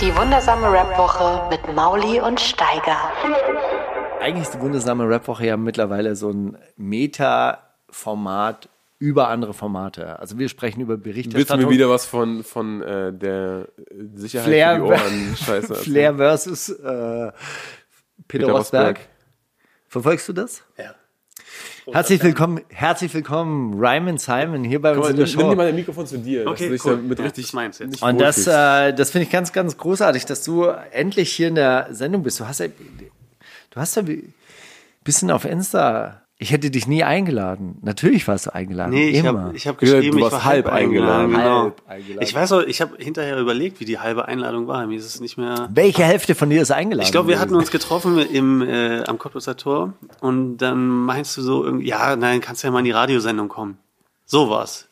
Die wundersame Rap-Woche mit Mauli und Steiger. Eigentlich ist die wundersame Rap-Woche ja mittlerweile so ein Meta-Format über andere Formate. Also wir sprechen über Willst du Berichterstattung. mir wieder was von, von äh, der Sicherheit Flair, für die Ohren Scheiße Flair versus äh, Peter, Rosberg. Verfolgst du das? Ja. Herzlich willkommen, herzlich willkommen, Ryman Simon hier bei uns Komm, in nimm, der nimm Show. dir mal ein Mikrofon zu dir. dass Okay, du dich cool. damit Ja, richtig du jetzt. Und das, äh, das finde ich ganz, ganz großartig, dass du endlich hier in der Sendung bist. Du hast ja, du hast ja wie- bisschen auf Insta. Ich hätte dich nie eingeladen. Natürlich warst du eingeladen. Nee, ich Immer. habe ich hab geschrieben, du ich warst war halb eingeladen. Genau. Halb eingeladen. Ich weiß auch, ich habe hinterher überlegt, wie die halbe Einladung war. Mir ist es nicht mehr. Welche Hälfte von dir ist eingeladen? Ich glaube, wir hatten uns getroffen im, äh, am Cottbusser Tor und dann meinst du so, irgendwie, ja, nein, kannst ja mal in die Radiosendung kommen. So was.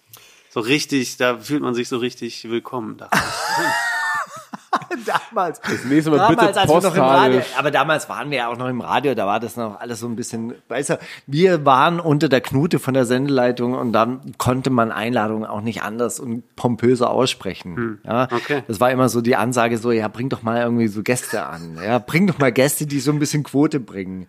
So richtig, da fühlt man sich so richtig willkommen. damals. Das nächste Mal bitte damals, als wir noch im. Radio, aber damals waren wir ja auch noch im Radio, da war das noch alles so ein bisschen, weißt du, wir waren unter der Knute von der Sendeleitung und dann konnte man Einladungen auch nicht anders und pompöser aussprechen. Ja, okay. Das war immer so die Ansage so, ja, bring doch mal irgendwie so Gäste an. Ja, bring doch mal Gäste, die so ein bisschen Quote bringen.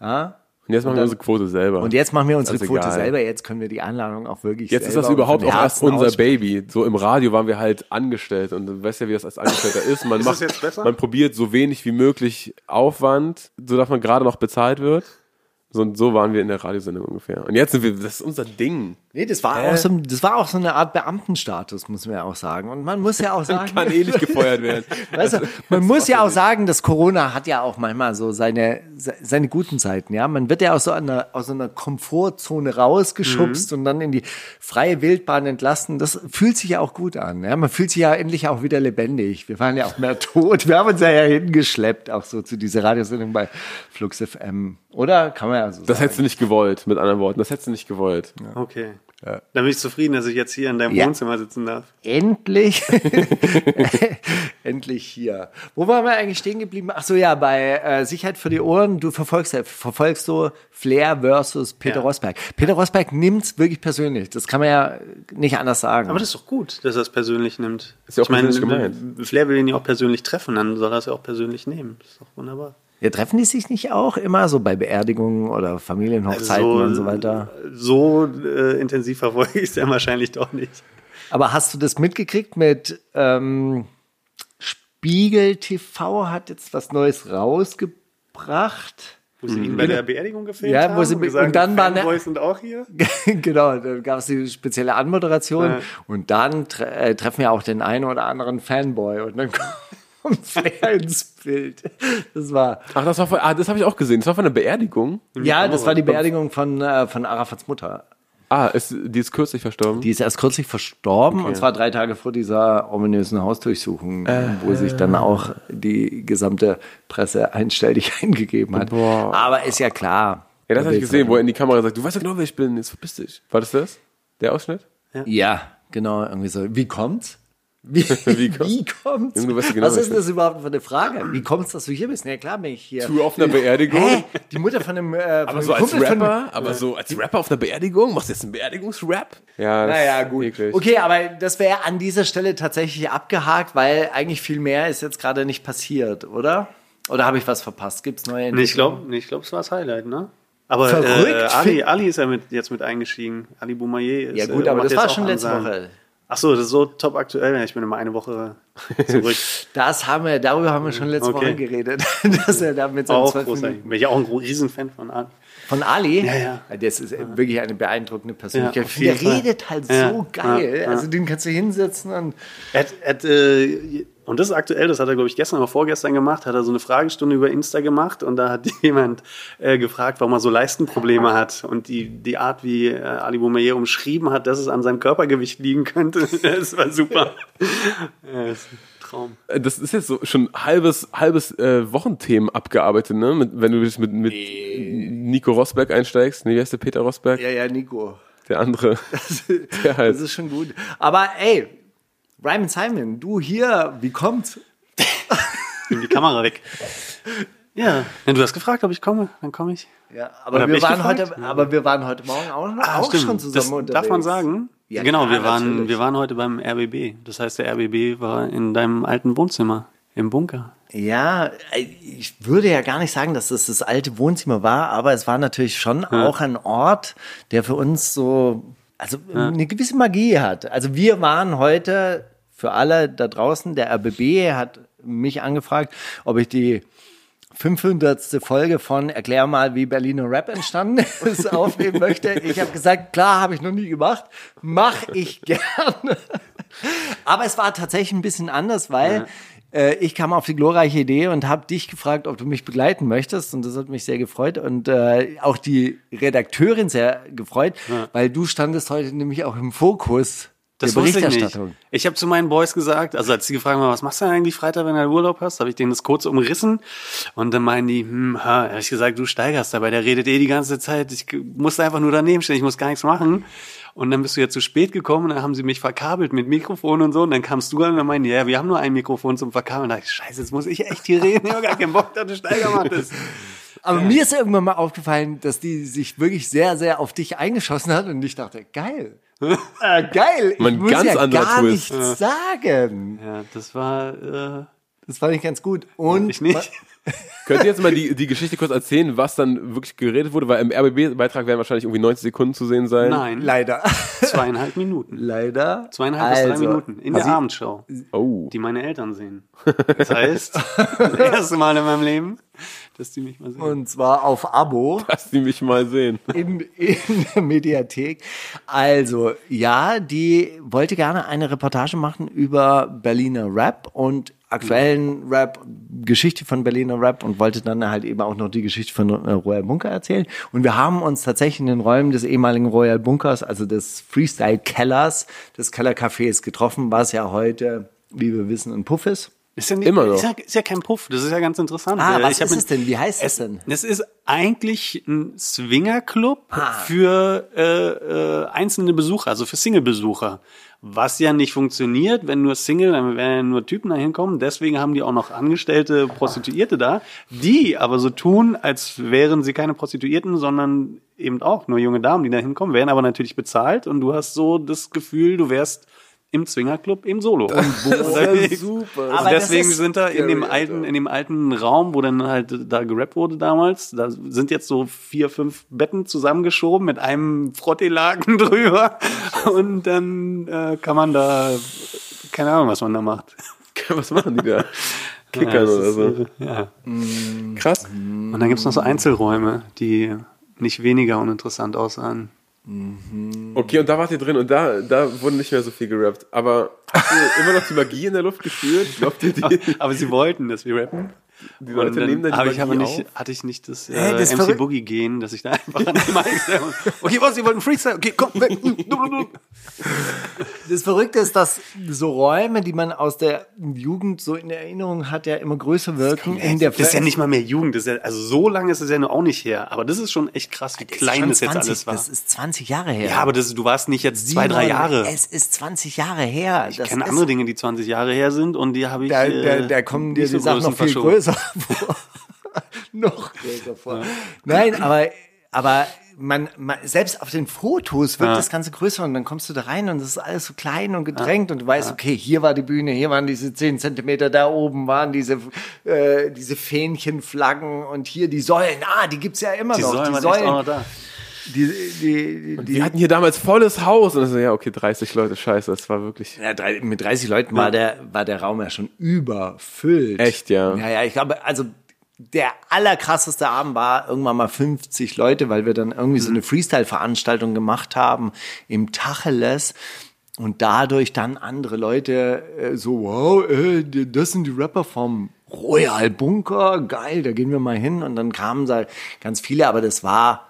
Ja. Und jetzt machen wir dann- unsere Quote selber. Und jetzt machen wir unsere Quote egal. selber. Jetzt können wir die Einladung auch wirklich Jetzt ist das und überhaupt auch erst unser aussprechen. Baby. So im Radio waren wir halt angestellt und du weißt ja, wie das als Angestellter ist. Man Ist macht, das jetzt besser? man probiert so wenig wie möglich Aufwand, so dass man gerade noch bezahlt wird. So, und so waren wir in der Radiosendung ungefähr. Und jetzt sind wir, das ist unser Ding. Nee, das war, auch so, das war auch so eine Art Beamtenstatus, muss man ja auch sagen. Und man muss ja auch sagen, Kann eh nicht gefeuert werden. weißt du, man muss ja auch sagen, dass Corona hat ja auch manchmal so seine, se- seine guten Seiten, ja. Man wird ja aus so einer, aus so einer Komfortzone rausgeschubst Mhm. und dann in die freie Wildbahn entlassen. Das fühlt sich ja auch gut an, ja. Man fühlt sich ja endlich auch wieder lebendig. Wir waren ja auch mehr tot. Wir haben uns ja, ja hingeschleppt, auch so zu dieser Radiosendung bei Flux FM. Oder? Kann man ja so Das sagen. hättest du nicht gewollt, mit anderen Worten. Das hättest du nicht gewollt. Okay. Dann bin ich zufrieden, dass ich jetzt hier in deinem Ja. Wohnzimmer sitzen darf. Endlich, endlich hier. Wo waren wir eigentlich stehen geblieben? Ach so, ja, bei äh, Sicherheit für die Ohren. Du verfolgst ja, verfolgst so Flair versus Peter Ja. Rosberg. Peter Rosberg nimmt's wirklich persönlich. Das kann man ja nicht anders sagen. Aber das ist doch gut, dass er es persönlich nimmt. Ist ja auch ich meine, gemeint. Flair will ihn ja auch persönlich treffen, dann soll er es ja auch persönlich nehmen. Das ist doch wunderbar. Ja, treffen die sich nicht auch immer so bei Beerdigungen oder Familienhochzeiten und so weiter? So äh, intensiv verfolge ich es ja wahrscheinlich doch nicht. Aber hast du das mitgekriegt mit ähm, Spiegel TV hat jetzt was Neues rausgebracht? Wo sie ihn bei der Beerdigung gefilmt Ja, haben wo sie- und, gesagt, und dann war eine- Fanboys sind auch hier. genau, da gab es die spezielle Anmoderation Ja. und dann tre äh, treffen wir auch den einen oder anderen Fanboy und dann kommt Flair ins Bild. Das war Ach, das war von, ah, das habe ich auch gesehen. Das war von einer Beerdigung. ja, das war die Beerdigung von äh, von Arafats Mutter. Ah, ist, die ist kürzlich verstorben. Die ist erst kürzlich verstorben und zwar drei Tage vor dieser ominösen Hausdurchsuchung, wo sich dann auch die gesamte Presse einstellig eingegeben hat. Aber ist ja klar. ja, das habe ich gesehen, wo er in die Kamera sagt, du weißt ja genau, wer ich bin, jetzt verpiss dich. War das das? Der Ausschnitt? Ja, genau, irgendwie so. Wie kommt's? Wie, Wie kommt's? wie kommt's? Junge, du weißt ja genau, Was ist das überhaupt für eine Frage? Wie kommt's, dass du hier bist? Ja klar bin ich hier. Du auf einer Beerdigung? Hä? Die Mutter von einem, äh, von Aber einem so als Kumpel von- Rapper? Aber so als Rapper auf einer Beerdigung? Machst du jetzt einen Beerdigungsrap? Ja, das Naja, ist gut. eklig. Okay, aber das wäre an dieser Stelle tatsächlich abgehakt, weil eigentlich viel mehr ist jetzt gerade nicht passiert, oder? Oder habe ich was verpasst? Gibt's neue Nee, ich glaube, nee, ich glaub, es war das Highlight, ne? Aber Verrückt. äh, Ali, Ali ist ja mit, jetzt mit eingestiegen. Ali Boumaier ist Ja gut, äh, aber das war schon letzte. Woche. Ach so, das ist so top aktuell. Ich bin immer eine Woche zurück. Das haben wir, darüber haben wir schon letzte Okay. Woche geredet, dass er da mit seinen zwölf. Minuten Bin ich auch ein Riesenfan von Ali. Von Ali? Ja, ja. Das ist wirklich eine beeindruckende Persönlichkeit. Ja, der Fall. redet halt Ja, so geil. ja, ja. Also den kannst du hinsetzen und Er hat, er hat äh, Und das ist aktuell, das hat er, glaube ich, gestern oder vorgestern gemacht, hat er so eine Fragestunde über Insta gemacht und da hat jemand äh, gefragt, warum er so Leistenprobleme hat. Und die, die Art, wie äh, Ali Boumaier umschrieben hat, dass es an seinem Körpergewicht liegen könnte, das war super. ja, das ist ein Traum. Äh, Das ist jetzt so schon halbes, halbes äh, Wochenthemen abgearbeitet, ne? Mit, wenn du jetzt mit, mit Nico Rosberg einsteigst. Nee, wie heißt der Peter Rosberg? Ja, ja, Nico. Der andere. der halt. Das ist schon gut. Aber ey, Ryman Simon, du hier, wie kommt's? Nimm die Kamera weg. Ja, wenn du hast gefragt, ob ich komme, dann komme ich. Ja, aber wir waren gefragt? heute, aber wir waren heute Morgen auch, Ah, auch stimmt. schon zusammen das unterwegs. Darf man sagen? Ja, genau, wir waren, natürlich. wir waren heute beim RBB. Das heißt, der RBB war in deinem alten Wohnzimmer im Bunker. Ja, ich würde ja gar nicht sagen, dass das das alte Wohnzimmer war, aber es war natürlich schon auch ein Ort, der für uns so, also eine gewisse Magie hat. Also wir waren heute für alle da draußen, der RBB hat mich angefragt, ob ich die 500. Folge von Erklär mal, wie Berliner Rap entstanden ist, aufnehmen möchte. Ich habe gesagt, klar, habe ich noch nie gemacht, mache ich gerne. Aber es war tatsächlich ein bisschen anders, weil äh, ich kam auf die glorreiche Idee und habe dich gefragt, ob du mich begleiten möchtest. Und das hat mich sehr gefreut. Und äh, auch die Redakteurin sehr gefreut, weil du standest heute nämlich auch im Fokus Das wusste ich nicht. Ich habe zu meinen Boys gesagt, also als sie gefragt haben, was machst du denn eigentlich Freitag, wenn du Urlaub hast, habe ich denen das kurz umrissen und dann meinen die, hm, ha, hab ich gesagt, du steigerst dabei, der redet eh die ganze Zeit, ich muss einfach nur daneben stehen, ich muss gar nichts machen. Und dann bist du ja zu spät gekommen, dann haben sie mich verkabelt mit Mikrofon und so. Und dann kamst du an und dann meinten, die, ja, wir haben nur ein Mikrofon zum Verkabeln. Da dachte ich, scheiße, jetzt muss ich echt hier reden. Ich habe gar keinen Bock, dass du Steiger machtest. Aber mir ist irgendwann mal aufgefallen, dass die sich wirklich sehr, sehr auf dich eingeschossen hat und ich dachte, geil. Äh, geil. Ich Mein muss ganz ja gar Twist. nichts sagen. Ja, das war, äh, Das fand ich ganz gut. Und ich nicht. Könnt ihr jetzt mal die, die Geschichte kurz erzählen, was dann wirklich geredet wurde? Weil im RBB-Beitrag werden wahrscheinlich irgendwie 90 Sekunden zu sehen sein. Nein, leider. zweieinhalb Minuten. leider. Zweieinhalb bis drei Also, Minuten in der Sie- Abendshow, Oh. die meine Eltern sehen. Das heißt, das erste Mal in meinem Leben, dass die mich mal sehen. Und zwar auf Abo. Lass die mich mal sehen. in, in der Mediathek. Also, ja, die wollte gerne eine Reportage machen über Berliner Rap und aktuellen Rap, Geschichte von Berliner Rap und wollte dann halt eben auch noch die Geschichte von äh, Royal Bunker erzählen. Und wir haben uns tatsächlich in den Räumen des ehemaligen Royal Bunkers, also des Freestyle Kellers, des Kellercafés getroffen, was ja heute, wie wir wissen, ein Puff ist. Ist ja, nicht, Immer noch. Ist ja, ist ja kein Puff, das ist ja ganz interessant. Ah, Äh, was ist es denn? Wie heißt es denn? Es ist eigentlich ein Swingerclub Ah. für äh, äh, einzelne Besucher, also für Single-Besucher. Was ja nicht funktioniert, wenn nur Single, dann werden nur Typen da hinkommen. Deswegen haben die auch noch angestellte Prostituierte da, die aber so tun, als wären sie keine Prostituierten, sondern eben auch nur junge Damen, die da hinkommen, werden aber natürlich bezahlt und du hast so das Gefühl, du wärst im Zwingerclub im Solo. Und super. also Aber das deswegen ist sind da in dem alten, in dem alten Raum, wo dann halt da gerappt wurde damals, da sind jetzt so vier, fünf Betten zusammengeschoben mit einem Frottelaken drüber. Und dann äh, kann man da, keine Ahnung, was man da macht. Was machen die da? Kickern Ja, das oder ist, so. äh, Ja. Krass. Und dann gibt's noch so Einzelräume, die nicht weniger uninteressant aussahen. Okay, und da wart ihr drin und da, da wurde nicht mehr so viel gerappt. Aber habt ihr immer noch die Magie in der Luft gespürt? Glaubt ihr, die, Aber sie wollten, dass wir rappen. Die Leute Und nehmen dann die aber ich habe nicht, auf? hatte ich nicht das, äh, das MC verrückt. Boogie gehen, dass ich da einfach an dem Okay, was, Sie wollten Freestyle? Okay, komm, weg. Das Verrückte ist, dass so Räume, die man aus der Jugend so in Erinnerung hat, ja immer größer wirken. in der das ist ja nicht mal mehr Jugend. Das ist ja, also so lange ist es ja nur auch nicht her. Aber das ist schon echt krass, wie Das klein das jetzt 20, alles war. Das ist 20 Jahre her. ja, aber das, du warst nicht jetzt zwei, drei Jahre. Es ist 20 Jahre her. Ich Das kenne andere Dinge, die 20 Jahre her sind und die habe ich. Da, äh, da, da kommen dir die so Sachen noch viel größenverschoben. Größer vor. noch größer vor. Nein, aber, aber man, man, selbst auf den Fotos wird Ja. das Ganze größer und dann kommst du da rein und es ist alles so klein und gedrängt und du weißt, okay, hier war die Bühne, hier waren diese 10 Zentimeter, da oben waren diese, äh, diese Fähnchenflaggen und hier die Säulen. Ah, die gibt's ja immer Die noch. Säulen die waren echt auch Säulen, noch da. Die, die, die, Wir hatten hier damals volles Haus. Und so, ja, okay, 30 Leute, scheiße, das war wirklich. Ja, drei, mit 30 Leuten war der, war der Raum ja schon überfüllt. Echt, ja. Ja, ja, ich glaube, also der allerkrasseste Abend war irgendwann mal 50 Leute, weil wir dann irgendwie so eine Freestyle-Veranstaltung gemacht haben im Tacheles. und dadurch dann andere Leute äh, so, wow, äh, die- das sind die Rapper vom Royal Bunker, geil, da gehen wir mal hin. Und dann kamen da ganz viele, aber das war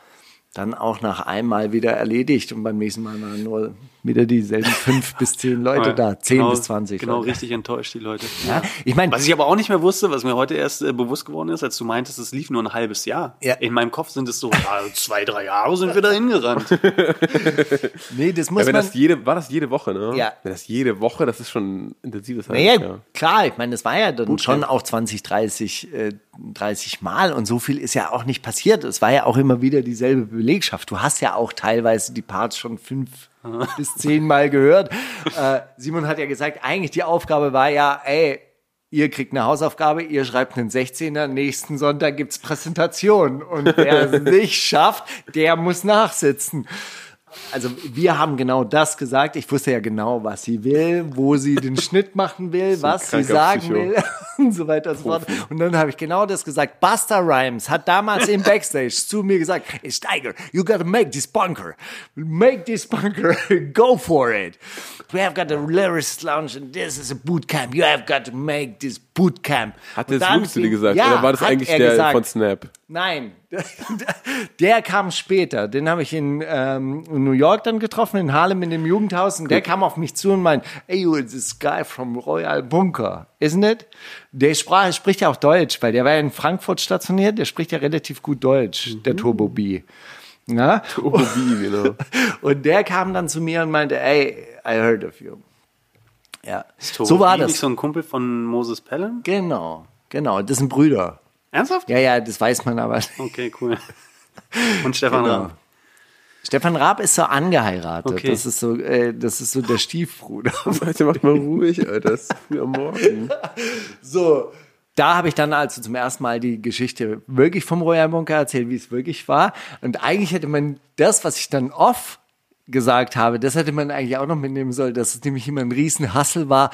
dann auch nach einmal wieder erledigt und beim nächsten Mal waren nur wieder dieselben fünf bis zehn Leute da, zehn genau, bis zwanzig. Genau, Leute. richtig enttäuscht, die Leute. Ja, ich meine, Was ich aber auch nicht mehr wusste, was mir heute erst äh, bewusst geworden ist, als du meintest, es lief nur ein halbes Jahr. Ja. In meinem Kopf sind es so, ja, zwei, drei Jahre sind wir da hingerannt. nee, das muss Ja, wenn man. das jede, war das jede Woche, ne? Ja. Wenn das jede Woche, das ist schon ein intensives Naja, halbes Jahr. klar, ich meine, das war ja dann schon auch 20, 30, äh, 30 Mal und so viel ist ja auch nicht passiert. Es war ja auch immer wieder dieselbe Belegschaft. Du hast ja auch teilweise die Parts schon fünf bis zehn Mal gehört. Äh, Simon hat ja gesagt, eigentlich die Aufgabe war ja, ey, ihr kriegt eine Hausaufgabe, ihr schreibt einen 16er, nächsten Sonntag gibt's Präsentation und wer es nicht schafft, der muss nachsitzen. Also wir haben genau das gesagt. Ich wusste ja genau, was sie will, wo sie den Schnitt machen will, was sie sagen Psycho. will und so weiter und so fort. Und dann habe ich genau das gesagt. Buster Rhymes hat damals im Backstage zu mir gesagt, hey Steiger, you gotta make this bunker. Make this bunker. Go for it. We have got a lyricist lounge and this is a bootcamp. You have got to make this bootcamp. Hat Und das fing- gesagt? Ja, Oder war das eigentlich er der gesagt. von Snap? Nein, der kam später. Den habe ich in, ähm, in New York dann getroffen, in Harlem in dem Jugendhaus. Und der kam auf mich zu und meint, hey, you, this guy from Royal Bunker, isn't it? Der sprach, spricht ja auch Deutsch, weil der war ja in Frankfurt stationiert. Der spricht ja relativ gut Deutsch, der Turbo B. Ja? Oh, wie, genau. Und der kam dann zu mir und meinte, hey, I heard of you. Ja, Tobi, so war Nicht das. so ein Kumpel von Moses Pelham? Genau, genau. Das sind Brüder. Ernsthaft? Ja, ja, das weiß man aber. Okay, cool. Und Stefan Genau. Raab. Stefan Raab ist so angeheiratet. Okay. Das ist so, äh, das ist so der Stiefbruder. Leute, macht mal ruhig, Alter. Es ist früh am Morgen. So. Da habe ich dann also zum ersten Mal die Geschichte wirklich vom Royal Bunker erzählt, wie es wirklich war. Und eigentlich hätte man das, was ich dann off gesagt habe, das hätte man eigentlich auch noch mitnehmen sollen, dass es nämlich immer ein riesen Hassel war.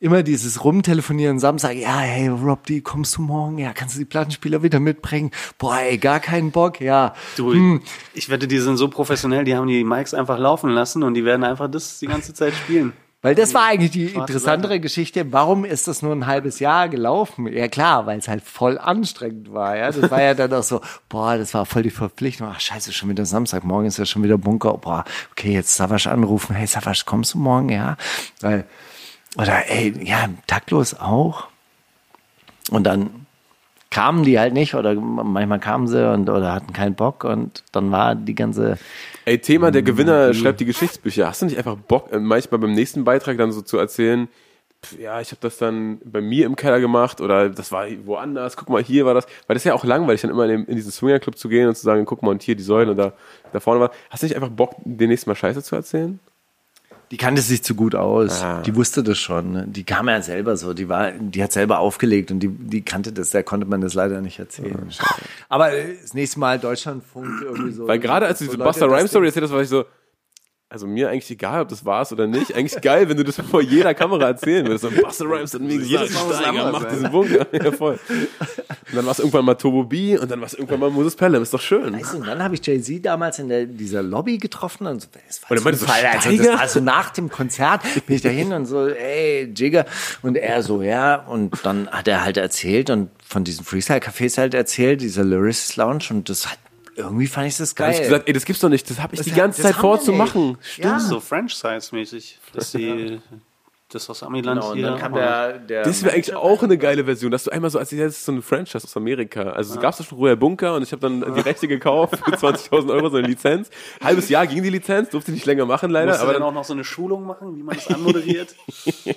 Immer dieses Rumtelefonieren Samstag, ja, hey Rob, die kommst du morgen? Ja, kannst du die Plattenspieler wieder mitbringen? Boah, ey, gar keinen Bock, ja. Du, Hm. ich wette, die sind so professionell, die haben die Mics einfach laufen lassen und die werden einfach das die ganze Zeit spielen. Weil das war eigentlich die interessantere Geschichte. Warum ist das nur ein halbes Jahr gelaufen? Ja klar, weil es halt voll anstrengend war. Ja, das war ja dann auch so, boah, das war voll die Verpflichtung. Ach scheiße, schon wieder Samstag, morgen ist ja schon wieder Bunker. Boah, okay, jetzt Savasch anrufen. Hey Savasch, kommst du morgen? Ja, weil oder ey, ja, taktlos auch. Und dann kamen die halt nicht oder manchmal kamen sie und oder hatten keinen Bock und dann war die ganze Ey, Thema, der Gewinner schreibt die Geschichtsbücher. Hast du nicht einfach Bock, äh, manchmal beim nächsten Beitrag dann so zu erzählen, pf, ja, ich habe das dann bei mir im Keller gemacht oder das war woanders, guck mal, hier war das. Weil das ist ja auch langweilig, dann immer in, dem, in diesen Swingerclub zu gehen und zu sagen, guck mal, und hier die Säule und da, da vorne war. Hast du nicht einfach Bock, den nächsten Mal Scheiße zu erzählen? Die kannte sich zu gut aus. Ah. Die wusste das schon. Die kam ja selber so. Die war, die hat selber aufgelegt und die, die kannte das. Da konnte man das leider nicht erzählen. Aber äh, das nächste Mal Deutschlandfunk irgendwie so. Weil gerade als du so diese Buster das Rhyme Story erzählt hast, war ich so, also mir eigentlich egal, ob das war's oder nicht. Eigentlich geil, wenn du das vor jeder Kamera erzählen würdest. Und Buster Rhymes hat mir gesagt, Steiger, anderes mach sein. diesen Bunker. Ja, voll. Und dann war es irgendwann mal Turbo B und dann war es irgendwann mal Moses Pelham. Ist doch schön. Weißt du, und dann habe ich Jay-Z damals in der, dieser Lobby getroffen und so, das war Und meinte so, Zufall, also, Steiger? das war so nach dem Konzert bin ich da hin und so, ey, Jigger. Und er so, ja, und dann hat er halt erzählt und von diesen Freestyle-Cafés halt erzählt, dieser Lyricist Lounge und das hat, irgendwie fand ich das Da hab geil. ich gesagt, ey, das gibt's doch nicht. Das habe ich Das die hat- ganze das Zeit vor zu machen. ja. So Franchise-mäßig, dass sie das aus Amiland Genau, und hier. dann kam der, der Das wäre eigentlich auch eine geile Version, dass du einmal so erzählst, das ist so ein Franchise aus Amerika. Also es gab es schon Royal Bunker und ich habe dann die Rechte gekauft für 20.000 Euro, so eine Lizenz. Halbes Jahr ging die Lizenz, durfte ich nicht länger machen leider. Musst aber dann dann, auch noch so eine Schulung machen, wie man das anmoderiert?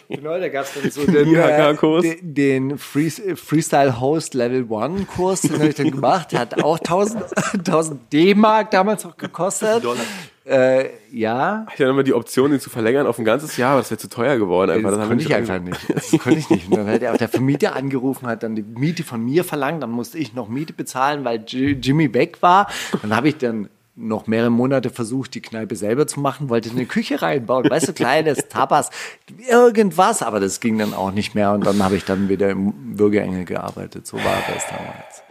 Genau, da gab es dann so den, äh, den, den Free, Freestyle Host Level 1 Kurs, den habe ich dann gemacht. Der hat auch 1000, 1000 D-Mark damals auch gekostet. Äh, ja, ich hatte immer die Option, den zu verlängern auf ein ganzes Jahr, aber das wäre zu teuer geworden. Einfach. das haben konnte ich einfach nicht. Das konnte ich nicht. Und dann hat auch der Vermieter angerufen, hat dann die Miete von mir verlangt. Dann musste ich noch Miete bezahlen, weil Jimmy weg war. Dann habe ich dann noch mehrere Monate versucht, die Kneipe selber zu machen, wollte eine Küche reinbauen, weißt du, kleines Tapas, irgendwas, aber das ging dann auch nicht mehr und dann habe ich dann wieder im Bürgerengel gearbeitet, so war das damals.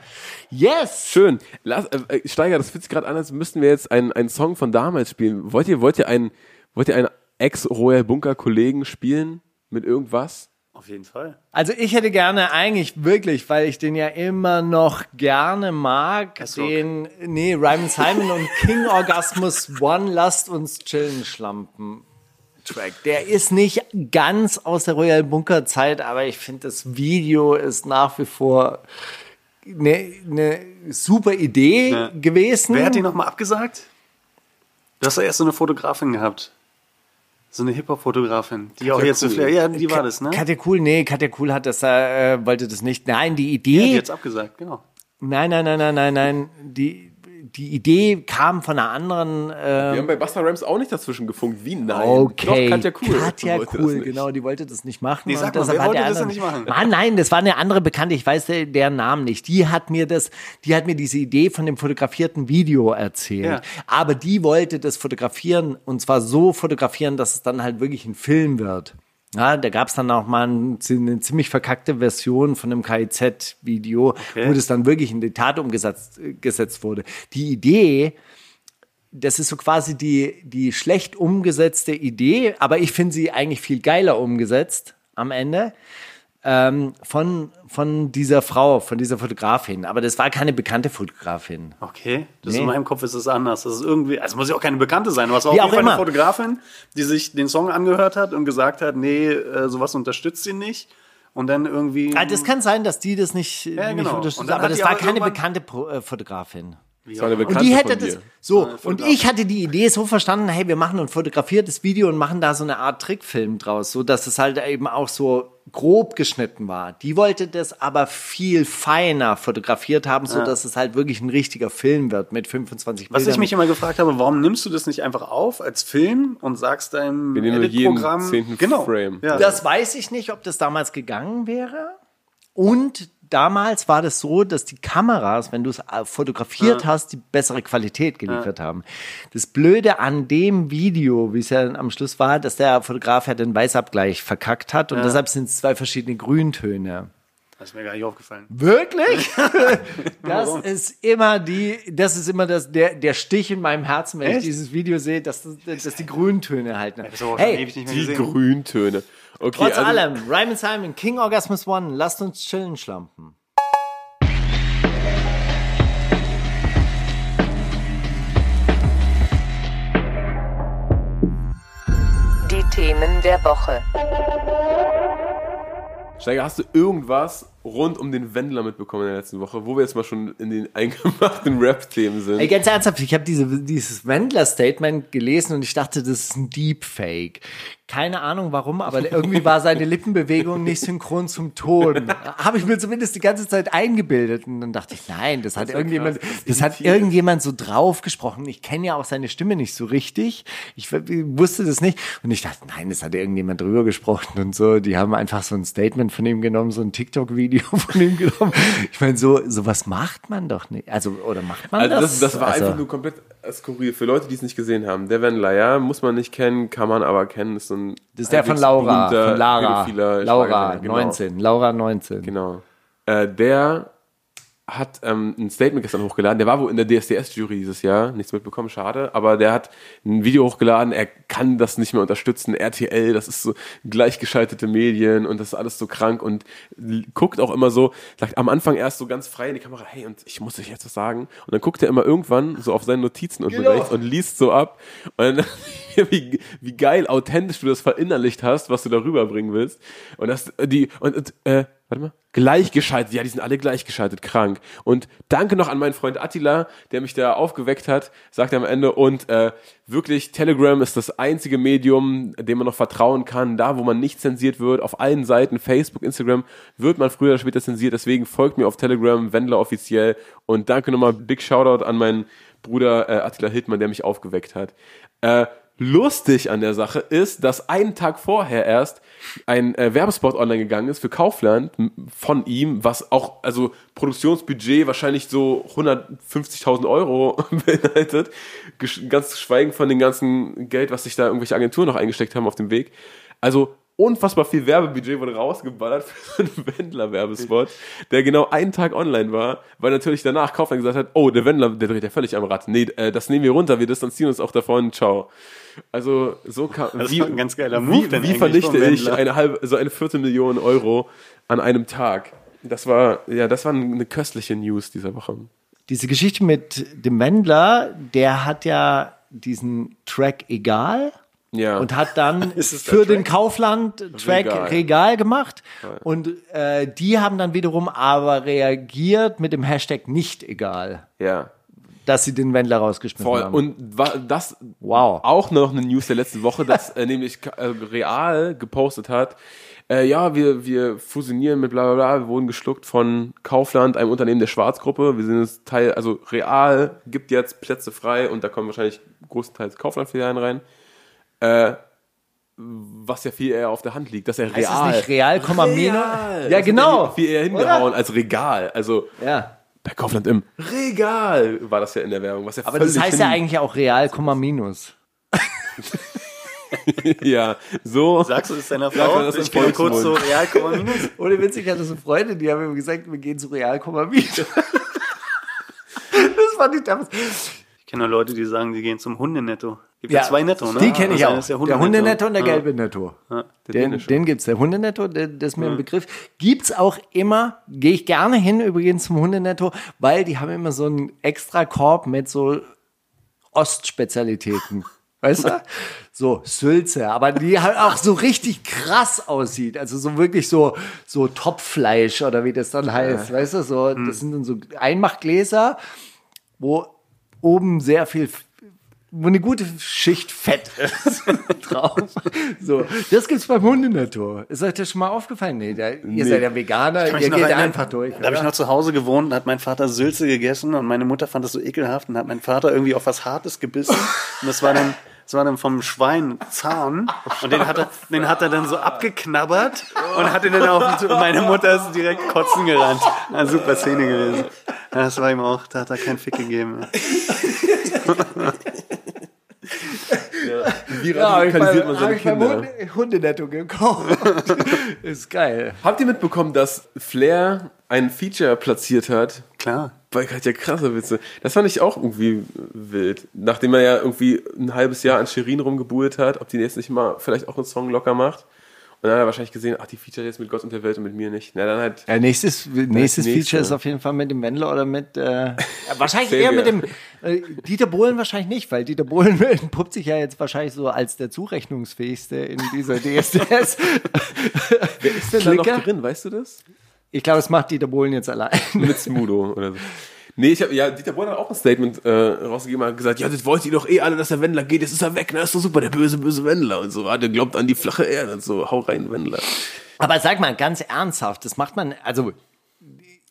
Yes! Schön. Lass, äh, Steiger, das fühlt sich gerade an, als müssten wir jetzt einen, einen Song von damals spielen. Wollt ihr, wollt ihr einen, wollt ihr einen Ex-Royal Bunker-Kollegen spielen mit irgendwas? Auf jeden Fall. Also ich hätte gerne eigentlich wirklich, weil ich den ja immer noch gerne mag, den, nee, Ryman Simon und King Orgasmus One, lasst uns chillen, Schlampen. Track. Der ist nicht ganz aus der Royal Bunker Zeit, aber ich finde, das Video ist nach wie vor eine, eine super Idee Ja. gewesen. Wer hat die nochmal abgesagt? Du hast ja erst so eine Fotografin gehabt. So eine Hip-Hop-Fotografin, die auch jetzt so Cool. viel. Ja, die war das, ne? Katja Cool, nee, Katja Cool hat das, äh, wollte das nicht. Nein, die Idee. die jetzt abgesagt, genau. Nein, nein, nein, nein, nein, nein. Die, die Idee kam von einer anderen. Wir Ähm, haben bei Buster Rhymes auch nicht dazwischen gefunkt. Wie nein? okay, Doch, Katja Cool. Katja Cool, genau, die wollte das nicht machen. Nee, und sag mal, wer hat wollte der das denn nicht machen? Mann, nein, das war eine andere Bekannte, ich weiß de- deren Namen nicht. Die hat mir das, die hat mir diese Idee von dem fotografierten Video erzählt. Ja. Aber die wollte das fotografieren und zwar so fotografieren, dass es dann halt wirklich ein Film wird. Ja, da gab es dann auch mal ein, eine ziemlich verkackte Version von einem KIZ-Video, wo das dann wirklich in die Tat umgesetzt äh, gesetzt wurde. Die Idee, das ist so quasi die, die schlecht umgesetzte Idee, aber ich finde sie eigentlich viel geiler umgesetzt am Ende. Ähm, von, von dieser Frau, von dieser Fotografin. Aber das war keine bekannte Fotografin. Okay, das Nee. in meinem Kopf ist es anders. Das ist irgendwie, also muss ja auch keine Bekannte sein. Du hast auch, Wie auch immer. eine Fotografin, die sich den Song angehört hat und gesagt hat, nee, äh, sowas unterstützt sie nicht. Und dann irgendwie. Ah, das kann sein, dass die das nicht, Ja, nicht genau. unterstützt, Und dann aber das war keine bekannte äh, Fotografin. Das war eine Und die hätte von das so eine und ich hatte die Idee so verstanden, hey, wir machen ein fotografiertes Video und machen da so eine Art Trickfilm draus, so dass es halt eben auch so grob geschnitten war. Die wollte das aber viel feiner fotografiert haben, so dass es halt wirklich ein richtiger Film wird mit 25 Was ich mich immer gefragt habe, warum nimmst du das nicht einfach auf als Film und sagst deinem Edit-Programm zehnten genau, Frame. Ja. Das weiß ich nicht, ob das damals gegangen wäre. Und damals war das so, dass die Kameras, wenn du es äh, fotografiert hast, die bessere Qualität geliefert haben. Das Blöde an dem Video, wie es ja am Schluss war, dass der Fotograf ja den Weißabgleich verkackt hat und deshalb sind es zwei verschiedene Grüntöne. Das ist mir gar nicht aufgefallen. Wirklich? Das ist immer die, das ist immer das, der, der Stich in meinem Herzen, wenn ich Echt? dieses Video sehe, dass, das- dass die Grüntöne halten. Ich Hey, ewig nicht mehr Die gesehen. Grüntöne. Okay, Trotz also, allem, Ryman Simon, King Orgasmus One, lasst uns chillen, Schlampen. Die Themen der Woche. Steiger, hast du irgendwas rund um den Wendler mitbekommen in der letzten Woche, wo wir jetzt mal schon in den eingemachten Rap-Themen sind? Ey, ganz ernsthaft, ich habe diese, dieses Wendler-Statement gelesen und ich dachte, das ist ein Deepfake. Keine Ahnung warum, aber irgendwie war seine Lippenbewegung nicht synchron zum Ton. Habe ich mir zumindest die ganze Zeit eingebildet. Und dann dachte ich, nein, das hat ja irgendjemand, krass, das das hat irgendjemand so drauf gesprochen. Ich kenne ja auch seine Stimme nicht so richtig. Ich wusste das nicht. Und ich dachte, nein, das hat irgendjemand drüber gesprochen und so. Die haben einfach so ein Statement von ihm genommen, so ein TikTok-Video von ihm genommen. Ich meine, so, sowas macht man doch nicht. Also, oder macht man Also das? das, das war Also- einfach nur komplett skurril. Für Leute, die es nicht gesehen haben. Der Wendler, ja, muss man nicht kennen, kann man aber kennen. Ist so ein Das ist der von Laura, von Lara. Laura, Schlagersänger, genau. 19. Laura, 19. Genau. Äh, der hat ähm, ein Statement gestern hochgeladen. Der war wohl in der DSDS-Jury dieses Jahr. Nichts mitbekommen, schade. Aber der hat ein Video hochgeladen. Er kann das nicht mehr unterstützen. RTL, das ist so gleichgeschaltete Medien und das ist alles so krank und guckt auch immer so, sagt am Anfang erst so ganz frei in die Kamera, hey, und ich muss euch jetzt was sagen. Und dann guckt er immer irgendwann so auf seine Notizen unten Genau. rechts und liest so ab. Und dann, wie, wie geil authentisch du das verinnerlicht hast, was du darüber bringen willst. Und das, die, und, und äh, warte mal, gleichgeschaltet, ja, die sind alle gleichgeschaltet, krank. Und danke noch an meinen Freund Attila, der mich da aufgeweckt hat, sagt er am Ende. Und äh, wirklich, Telegram ist das einzige Medium, dem man noch vertrauen kann, da wo man nicht zensiert wird, auf allen Seiten, Facebook, Instagram, wird man früher oder später zensiert. Deswegen folgt mir auf Telegram, Wendler offiziell. Und danke nochmal, big Shoutout an meinen Bruder äh, Attila Hildmann, der mich aufgeweckt hat. Äh, lustig an der Sache ist, dass einen Tag vorher erst ein äh, Werbespot online gegangen ist für Kaufland von ihm, was auch, also Produktionsbudget wahrscheinlich so 150.000 Euro beinhaltet, ganz schweigen von dem ganzen Geld, was sich da irgendwelche Agenturen noch eingesteckt haben auf dem Weg. Also unfassbar viel Werbebudget wurde rausgeballert für so einen Wendler-Werbespot, der genau einen Tag online war, weil natürlich danach Kaufland gesagt hat, oh, der Wendler, der dreht ja völlig am Rad. Nee, äh, das nehmen wir runter, wir distanzieren uns auch davon, ciao. Also so kann, Das wie, war ein ganz geiler Move wie, wie vernichte ich eine halbe, so eine Viertelmillion Euro an einem Tag? Das war, ja, das war eine köstliche News dieser Woche. Diese Geschichte mit dem Wendler, der hat ja diesen Track Egal Ja. und hat dann für den Track? Kaufland-Track Regal. Regal. gemacht. Und äh, die haben dann wiederum aber reagiert mit dem Hashtag nicht egal, ja. dass sie den Wendler rausgeschmissen Voll. haben. Und das Wow. auch noch eine News der letzten Woche, dass äh, nämlich äh, Real gepostet hat, äh, ja, wir, wir fusionieren mit bla bla bla, wir wurden geschluckt von Kaufland, einem Unternehmen der Schwarzgruppe. Wir sind jetzt Teil, also Real gibt jetzt Plätze frei und da kommen wahrscheinlich größtenteils Kaufland-Filialen rein. Äh, was ja viel eher auf der Hand liegt, dass er Heißt Real. es nicht Real, Komma? Real. Ja, Das genau. hat er Viel eher hingehauen als Regal. Also Ja. bei Kaufland im Regal war das ja in der Werbung. Was ja Aber das heißt ja eigentlich auch Real, Komma Minus. ja, so. Sagst du das deiner Frau? das ist ich gehe kurz so Volksmund. real, Komma, minus. Ohne Witz, ich hatte so Freunde, die haben immer gesagt, wir gehen zu Real, Komma Minus. das fand ich damals. Ich kenne Leute, die sagen, die gehen zum Hundenetto. Gibt ja, zwei Netto, ne? Die kenne ich Das auch. der Hundenetto und der Ja. gelbe Netto. Ja. Den, dänische. den gibt's. Der Hundenetto, der, das ist mir ein Begriff. Gibt's auch immer, gehe ich gerne hin übrigens zum Hundenetto, weil die haben immer so einen extra Korb mit so Ostspezialitäten. Weißt du? So Sülze, aber die halt auch so richtig krass aussieht. Also so wirklich so, so Topfleisch oder wie das dann heißt. Weißt du, so, das sind dann so Einmachgläser, wo oben sehr viel, wo eine gute Schicht Fett ist drauf. So, das gibt's beim Hundenetto. Ist euch das schon mal aufgefallen? Nee, der, ihr seid ja Veganer, ihr geht erinnern, einfach durch. Da habe ich noch zu Hause gewohnt, da hat mein Vater Sülze gegessen und meine Mutter fand das so ekelhaft und hat mein Vater irgendwie auf was Hartes gebissen. Und das war dann, das war dann vom Schwein Zahn und den hat er, den hat er dann so abgeknabbert und hat ihn dann auf und meine Mutter ist direkt kotzen gerannt. Eine super Szene gewesen. Das war ihm auch, da hat er keinen Fick gegeben. Wie Ja, hab ich radikalisiert man hab seine ich beim Kinder? Hunde, Hundenetto gekauft. ist geil. Habt ihr mitbekommen, dass Flair ein Feature platziert hat? Klar. Bei Katja krasse Witze. Das fand ich auch irgendwie wild. Nachdem er ja irgendwie ein halbes Jahr an Shirin rumgebuhlt hat, ob die jetzt nicht mal vielleicht auch einen Song locker macht. Und dann hat er wahrscheinlich gesehen, ach, die Feature jetzt mit Gott und der Welt und mit mir nicht. Na, dann halt. Ja, nächstes, nächstes nächste. Feature ist auf jeden Fall mit dem Wendler oder mit, äh, ja, wahrscheinlich eher mit dem, äh, Dieter Bohlen wahrscheinlich nicht, weil Dieter Bohlen entpuppt sich ja jetzt wahrscheinlich so als der zurechnungsfähigste in dieser DSDS. Wer ist denn da noch drin, weißt du das? Ich glaube, es macht Dieter Bohlen jetzt allein. Mit Smudo oder so. Nee, ich hab, ja, Dieter Bohlen hat auch ein Statement äh, rausgegeben, hat gesagt, ja, das wollt ihr doch eh alle, dass der Wendler geht, jetzt ist er weg, ne, ist doch super, der böse, böse Wendler und so, ah, der glaubt an die flache Erde und so, hau rein, Wendler. Aber sag mal, ganz ernsthaft, das macht man, also,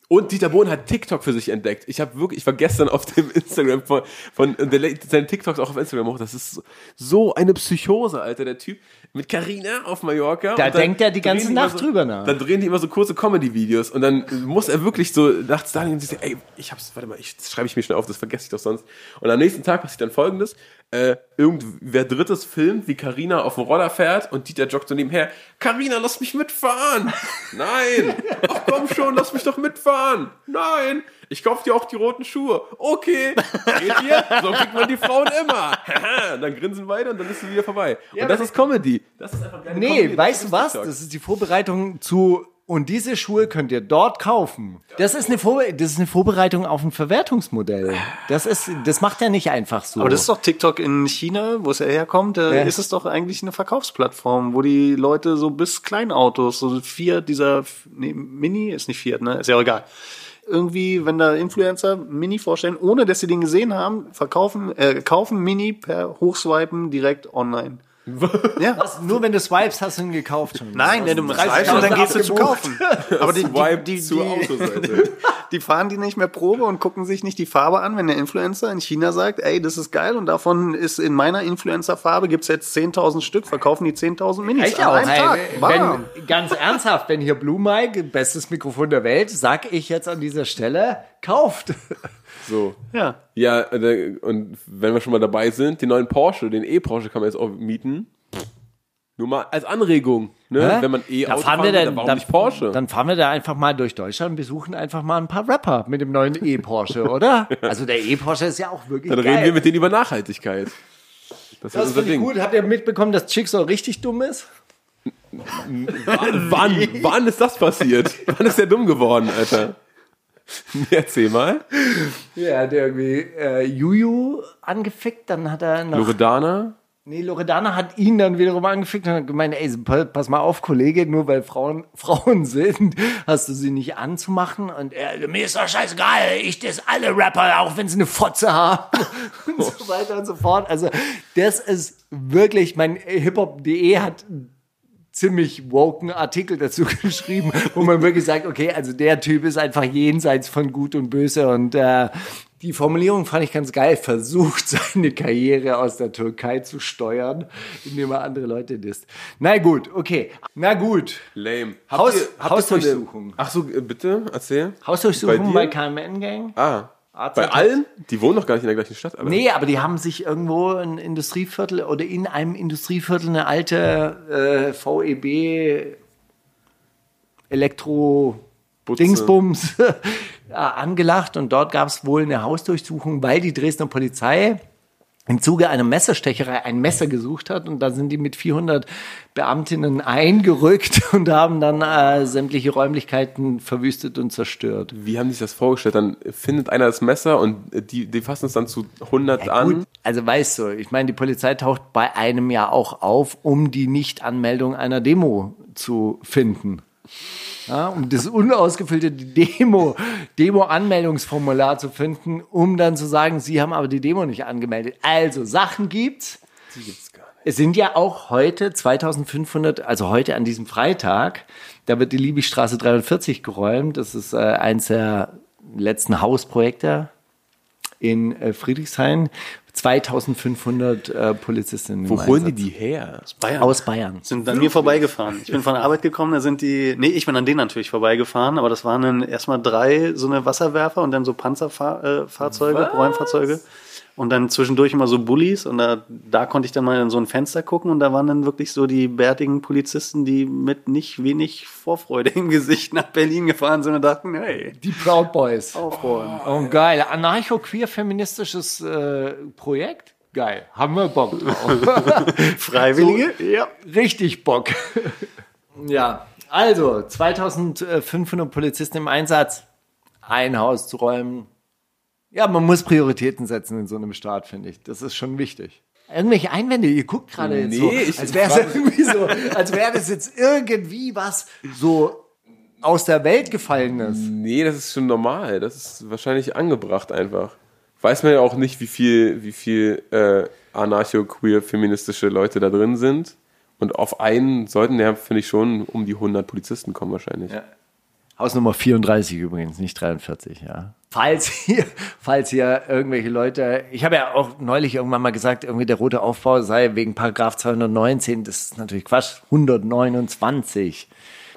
Und Dieter Bohlen hat TikTok für sich entdeckt. Ich habe wirklich, ich war gestern auf dem Instagram von, von der seine TikToks auch auf Instagram hoch. Das ist so eine Psychose, Alter, der Typ mit Carina auf Mallorca. Da denkt er die ganze Nacht so, drüber nach. Dann drehen die immer so kurze Comedy-Videos und dann muss er wirklich so nachts da und sich, ey, ich hab's, warte mal, ich, das schreibe ich mir schnell auf, das vergesse ich doch sonst. Und am nächsten Tag passiert dann folgendes, äh, irgendwer drittes filmt, wie Carina auf dem Roller fährt und Dieter joggt so nebenher, Carina, lass mich mitfahren! Nein! Ach komm schon, lass mich doch mitfahren! Nein! Ich kauf dir auch die roten Schuhe. Okay, geht ihr? So kriegt man die Frauen immer. Dann grinsen beide und dann ist sie wieder vorbei. und das ist Comedy. Das ist einfach geile Comedy. nee, Das weißt du was? TikTok. Das ist die Vorbereitung zu, und diese Schuhe könnt ihr dort kaufen. Das ist eine, Vorbe das ist eine Vorbereitung auf ein Verwertungsmodell. Das ist, das macht er nicht einfach so. Aber das ist doch TikTok in China, wo es ja herkommt, da Ja. ist es doch eigentlich eine Verkaufsplattform, wo die Leute so bis Kleinautos, so Fiat, dieser nee, Mini, ist nicht Fiat, ne? Ist ja auch egal. Irgendwie, wenn da Influencer Mini vorstellen, ohne dass sie den gesehen haben, verkaufen, äh, kaufen Mini per Hochswipen direkt online. ja. Was? Nur wenn du swipes, hast du ihn gekauft schon. Nein, wenn du 30.000 swipest und dann gehst du zu kaufen. Aber die, Swipe die, die, zur die, Autoseite. die fahren die nicht mehr Probe und gucken sich nicht die Farbe an, wenn der Influencer in China sagt, ey, das ist geil und davon ist in meiner Influencer-Farbe gibt's jetzt 10.000 Stück, verkaufen die 10.000 Minis Echt an auch. einem Tag. Wenn, ganz ernsthaft, wenn hier Blue Mike, bestes Mikrofon der Welt, sag ich jetzt an dieser Stelle, kauft. So. Ja. Ja, äh, und wenn wir schon mal dabei sind, den neuen Porsche, den E-Porsche kann man jetzt auch mieten. Nur mal als Anregung, ne? Hä? Wenn man eh Da Auto fahren wir dann, dann warum dann, nicht Porsche? Dann fahren wir da einfach mal durch Deutschland und besuchen einfach mal ein paar Rapper mit dem neuen E-Porsche, oder? Also der E-Porsche ist ja auch wirklich dann geil. reden wir mit denen über Nachhaltigkeit. Das ist das unser finde ich Ding. gut. Habt ihr mitbekommen, dass Jigsaw richtig dumm ist? Wann, wann ist das passiert? wann ist der dumm geworden, Alter? Erzähl mal. Ja, er hat irgendwie äh, Juju angefickt, dann hat er noch... Loredana? Nee, Loredana hat ihn dann wiederum angefickt und hat gemeint, ey, pa- pass mal auf, Kollege, nur weil Frauen Frauen sind, hast du sie nicht anzumachen. Und er, mir ist doch scheißegal, ich das alle Rapper, auch wenn sie eine Fotze haben. und so weiter und so fort. Also, das ist wirklich, mein hiphop.de hat ziemlich woken Artikel dazu geschrieben, wo man wirklich sagt, okay, also der Typ ist einfach jenseits von Gut und Böse und äh, die Formulierung fand ich ganz geil. Versucht seine Karriere aus der Türkei zu steuern, indem er andere Leute disst. Na gut, okay. Na gut. Lame. Haus- ihr- ihr Hausdurchsuchung. Ach so, äh, bitte, erzähl. Hausdurchsuchung Bei bei? KMN Gang. Ah, AZ bei allen? Die wohnen doch gar nicht in der gleichen Stadt, aber. Nee, aber die haben sich irgendwo ein Industrieviertel oder in einem Industrieviertel eine alte äh, VEB Elektro Butze. Dingsbums angelacht und dort gab es wohl eine Hausdurchsuchung, weil die Dresdner Polizei im Zuge einer Messerstecherei ein Messer gesucht hat und da sind die mit 400 Beamtinnen eingerückt und haben dann äh, sämtliche Räumlichkeiten verwüstet und zerstört. Wie haben die sich das vorgestellt? Dann findet einer das Messer und äh, die, die fassen es dann zu 100 an. Gut, also weißt du, ich meine, die Polizei taucht bei einem ja auch auf, um die Nichtanmeldung einer Demo zu finden. Ja, um das unausgefüllte Demo, Demo-Anmeldungsformular zu finden, um dann zu sagen, sie haben aber die Demo nicht angemeldet. Also Sachen gibt's. Die gibt's gar nicht. Es sind ja auch heute 2500, also heute an diesem Freitag, da wird die Liebigstraße 43 geräumt. Das ist äh, eins der letzten Hausprojekte in äh, Friedrichshain. 2500 äh, Polizistinnen. Wo holen die die her? Bayern. Aus Bayern. sind an mir vorbeigefahren. Ich bin von der Arbeit gekommen, da sind die, nee, ich bin an denen natürlich vorbeigefahren, aber das waren dann erstmal drei so eine Wasserwerfer und dann so Panzerfahrzeuge, äh, Fahrzeuge, Räumfahrzeuge und dann zwischendurch immer so Bullies und da, da konnte ich dann mal in so ein Fenster gucken und da waren dann wirklich so die bärtigen Polizisten, die mit nicht wenig Vorfreude im Gesicht nach Berlin gefahren sind und dachten, hey, Die Proud Boys. aufräumen. Oh, geil. Anarcho-queer-feministisches äh, Projekt? Geil. Haben wir Bock drauf. Freiwillige? ja. Richtig Bock. ja, also 2500 Polizisten im Einsatz, ein Haus zu räumen. Ja, man muss Prioritäten setzen in so einem Staat, finde ich. Das ist schon wichtig. Irgendwelche Einwände, ihr guckt gerade jetzt Nee, so, ich als wäre es irgendwie so, als wäre das jetzt irgendwie was so aus der Welt gefallenes. Nee, das ist schon normal. Das ist wahrscheinlich angebracht einfach. Weiß man ja auch nicht, wie viel, wie viel äh, anarcho-queer-feministische Leute da drin sind. Und auf einen sollten ja, finde ich, schon um die 100 Polizisten kommen wahrscheinlich. Ja. Hausnummer 34 übrigens, nicht 43, ja. Falls hier, falls hier irgendwelche Leute, ich habe ja auch neulich irgendwann mal gesagt, irgendwie der rote Aufbau sei wegen Paragraph 219, das ist natürlich Quatsch, 129.